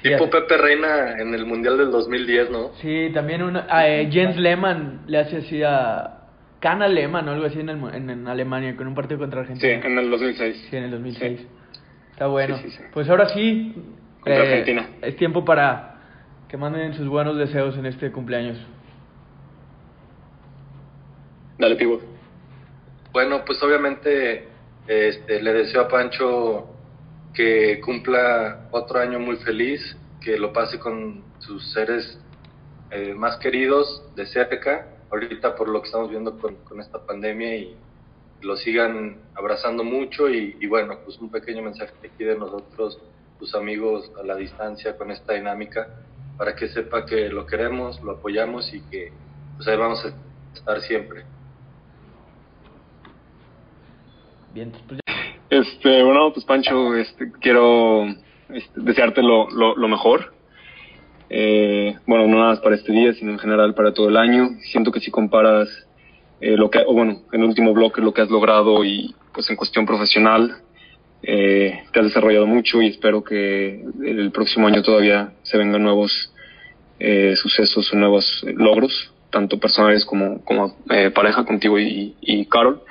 Tipo Pepe Reina en el Mundial del 2010, ¿no? Sí, también una, eh, Jens Lehmann le hace así a Kana Lehmann o algo así en, en, Alemania con un partido contra Argentina. Sí, en el 2006. Sí, en el 2006. Está bueno. pues ahora sí. Contra eh, Argentina. Es tiempo para que manden sus buenos deseos en este cumpleaños. Dale, Pivo. Bueno, pues obviamente este, le deseo a Pancho que cumpla otro año muy feliz, que lo pase con sus seres eh, más queridos de cerca, ahorita por lo que estamos viendo con, esta pandemia y lo sigan abrazando mucho y, bueno, pues un pequeño mensaje aquí de nosotros, tus amigos a la distancia con esta dinámica, para que sepa que lo queremos, lo apoyamos y que pues ahí vamos a estar siempre. Bien, pues Este, bueno, pues Pancho, este, quiero este, desearte lo, mejor. Eh, bueno, no nada más para este día, sino en general para todo el año. Siento que si comparas eh, lo que, bueno, en el último bloque lo que has logrado y pues en cuestión profesional, eh, te has desarrollado mucho y espero que el próximo año todavía se vengan nuevos sucesos o nuevos logros, tanto personales como, como pareja contigo y Carol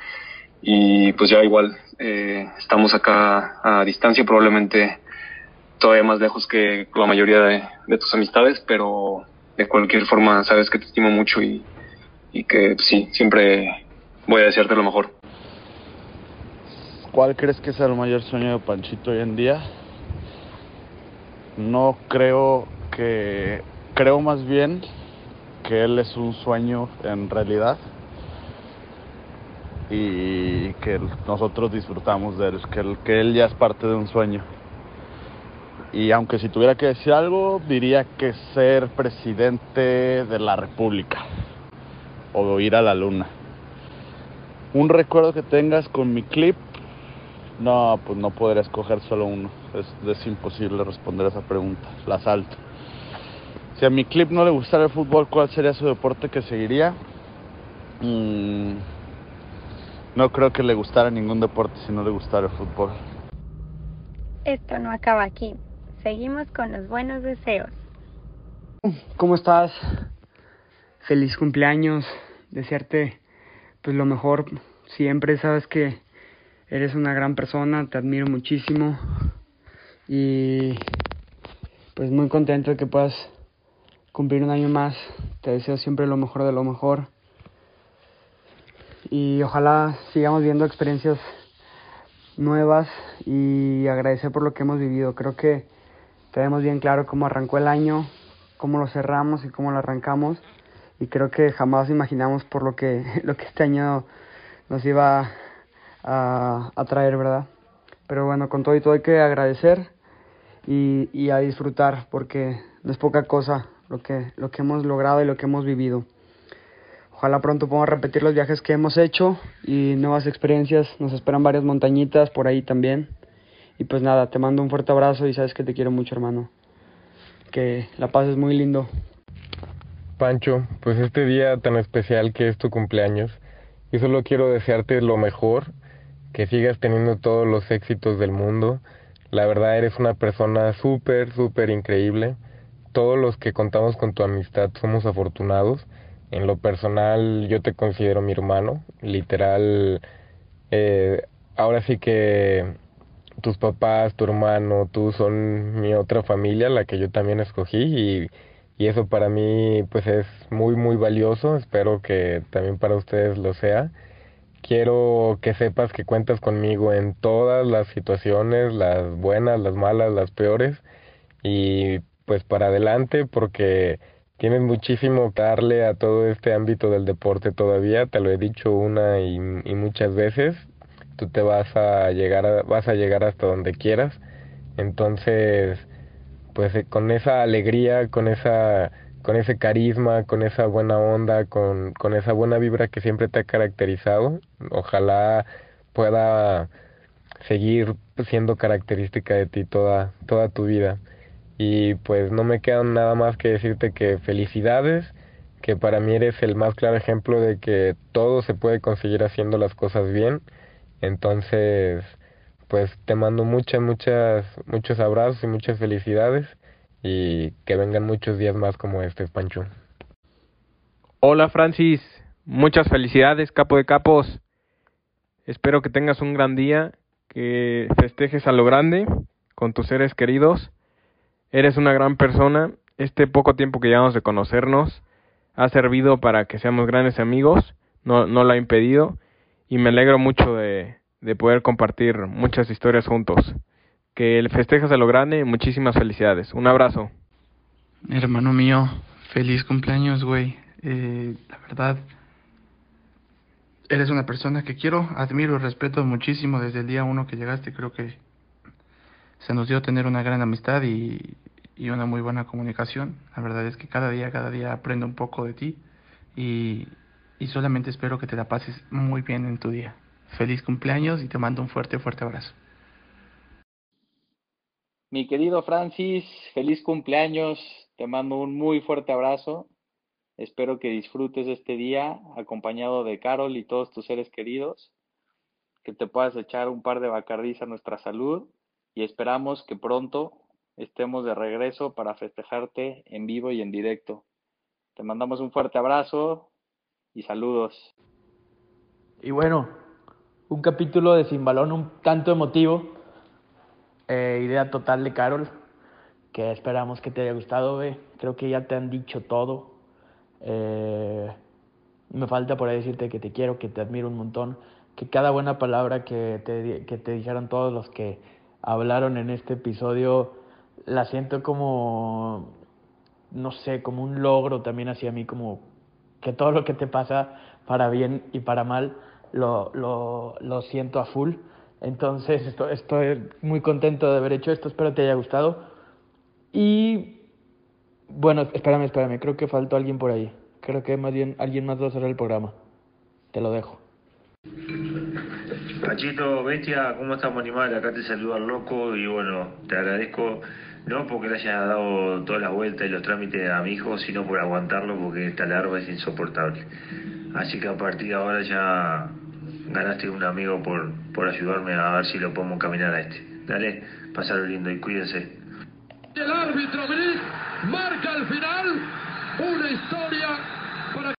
y pues ya igual eh, estamos acá a distancia, probablemente todavía más lejos que la mayoría de, tus amistades, pero de cualquier forma sabes que te estimo mucho y, y que sí, siempre voy a desearte lo mejor. ¿Cuál crees que es el mayor sueño de Panchito hoy en día? No creo que, creo más bien que él es un sueño en realidad y que nosotros disfrutamos de él, que él, que él ya es parte de un sueño. Y aunque si tuviera que decir algo, diría que ser presidente de la República o ir a la luna. Un recuerdo que tengas con mi clip, no, pues no podría escoger solo uno. Es, es imposible responder a esa pregunta. La salto. Si a mi clip no le gustara el fútbol, ¿cuál sería su deporte que seguiría? Mm, no creo que le gustara ningún deporte si no le gustara el fútbol. Esto no acaba aquí. Seguimos con los buenos deseos. ¿Cómo estás? Feliz cumpleaños. Desearte pues lo mejor siempre. Sabes que eres una gran persona, te admiro muchísimo. Y pues muy contento de que puedas cumplir un año más. Te deseo siempre lo mejor de lo mejor. Y ojalá sigamos viendo experiencias nuevas y agradecer por lo que hemos vivido. Creo que tenemos bien claro cómo arrancó el año, cómo lo cerramos y cómo lo arrancamos. Y creo que jamás imaginamos por lo que, [LAUGHS] lo que este año nos iba a, a traer, ¿verdad? Pero bueno, con todo y todo hay que agradecer y, y a disfrutar porque no es poca cosa lo que, lo que hemos logrado y lo que hemos vivido. Ojalá pronto podamos repetir los viajes que hemos hecho y nuevas experiencias. Nos esperan varias montañitas por ahí también. Y pues nada, te mando un fuerte abrazo y sabes que te quiero mucho, hermano. Que la paz es muy lindo. Pancho, pues este día tan especial que es tu cumpleaños, yo solo quiero desearte lo mejor, que sigas teniendo todos los éxitos del mundo. La verdad eres una persona súper, súper increíble. Todos los que contamos con tu amistad somos afortunados en lo personal, yo te considero mi hermano. Literal, eh, ahora sí que tus papás, tu hermano, tú son mi otra familia, la que yo también escogí y, y eso para mí pues es muy muy valioso, espero que también para ustedes lo sea. Quiero que sepas que cuentas conmigo en todas las situaciones, las buenas, las malas, las peores y pues para adelante porque Tienes muchísimo que darle a todo este ámbito del deporte todavía, te lo he dicho una y, y muchas veces. Tú te vas a llegar a, vas a llegar hasta donde quieras. Entonces, pues eh, con esa alegría, con esa con ese carisma, con esa buena onda, con, con esa buena vibra que siempre te ha caracterizado, ojalá pueda seguir siendo característica de ti toda, toda tu vida. Y pues no me queda nada más que decirte que felicidades, que para mí eres el más claro ejemplo de que todo se puede conseguir haciendo las cosas bien. Entonces, pues te mando muchas, muchas, muchos abrazos y muchas felicidades y que vengan muchos días más como este, Pancho. Hola Francis, muchas felicidades, capo de capos. Espero que tengas un gran día, que festejes a lo grande con tus seres queridos Eres una gran persona. Este poco tiempo que llevamos de conocernos ha servido para que seamos grandes amigos. No, no lo ha impedido. Y me alegro mucho de, de poder compartir muchas historias juntos. Que el festejas a lo grande. Muchísimas felicidades. Un abrazo. Hermano mío, feliz cumpleaños, güey. Eh, la verdad, eres una persona que quiero, admiro y respeto muchísimo desde el día uno que llegaste. Creo que se nos dio tener una gran amistad y, y una muy buena comunicación. La verdad es que cada día, cada día aprendo un poco de ti y, y solamente espero que te la pases muy bien en tu día. Feliz cumpleaños y te mando un fuerte, fuerte abrazo. Mi querido Francis, feliz cumpleaños. Te mando un muy fuerte abrazo. Espero que disfrutes este día acompañado de Carol y todos tus seres queridos. Que te puedas echar un par de bacardís a nuestra salud y esperamos que pronto estemos de regreso para festejarte en vivo y en directo. Te mandamos un fuerte abrazo y saludos. Y bueno, un capítulo de Sin Balón un tanto emotivo. Eh, idea total de Carol, que esperamos que te haya gustado. Creo que ya te han dicho todo. Eh, Me falta por ahí decirte que te quiero, que te admiro un montón, que cada buena palabra que te, que te dijeron todos los que hablaron en este episodio, la siento como, no sé, como un logro también hacia mí, como que todo lo que te pasa, para bien y para mal, lo, lo, lo siento a full. Entonces estoy, estoy muy contento de haber hecho esto, espero te haya gustado. Y bueno, espérame, espérame, creo que faltó alguien por ahí. Creo que más bien alguien más va a cerrar el programa. Te lo dejo. Pachito, bestia, ¿cómo estamos animal? Acá te saluda el loco y bueno, te agradezco no porque le haya dado todas las vueltas y los trámites a mi hijo, sino por aguantarlo porque esta larva es insoportable. Así que a partir de ahora ya ganaste un amigo por, por ayudarme a ver si lo podemos caminar a este. Dale, pasarlo lindo y cuídense. El árbitro Brick marca al final una historia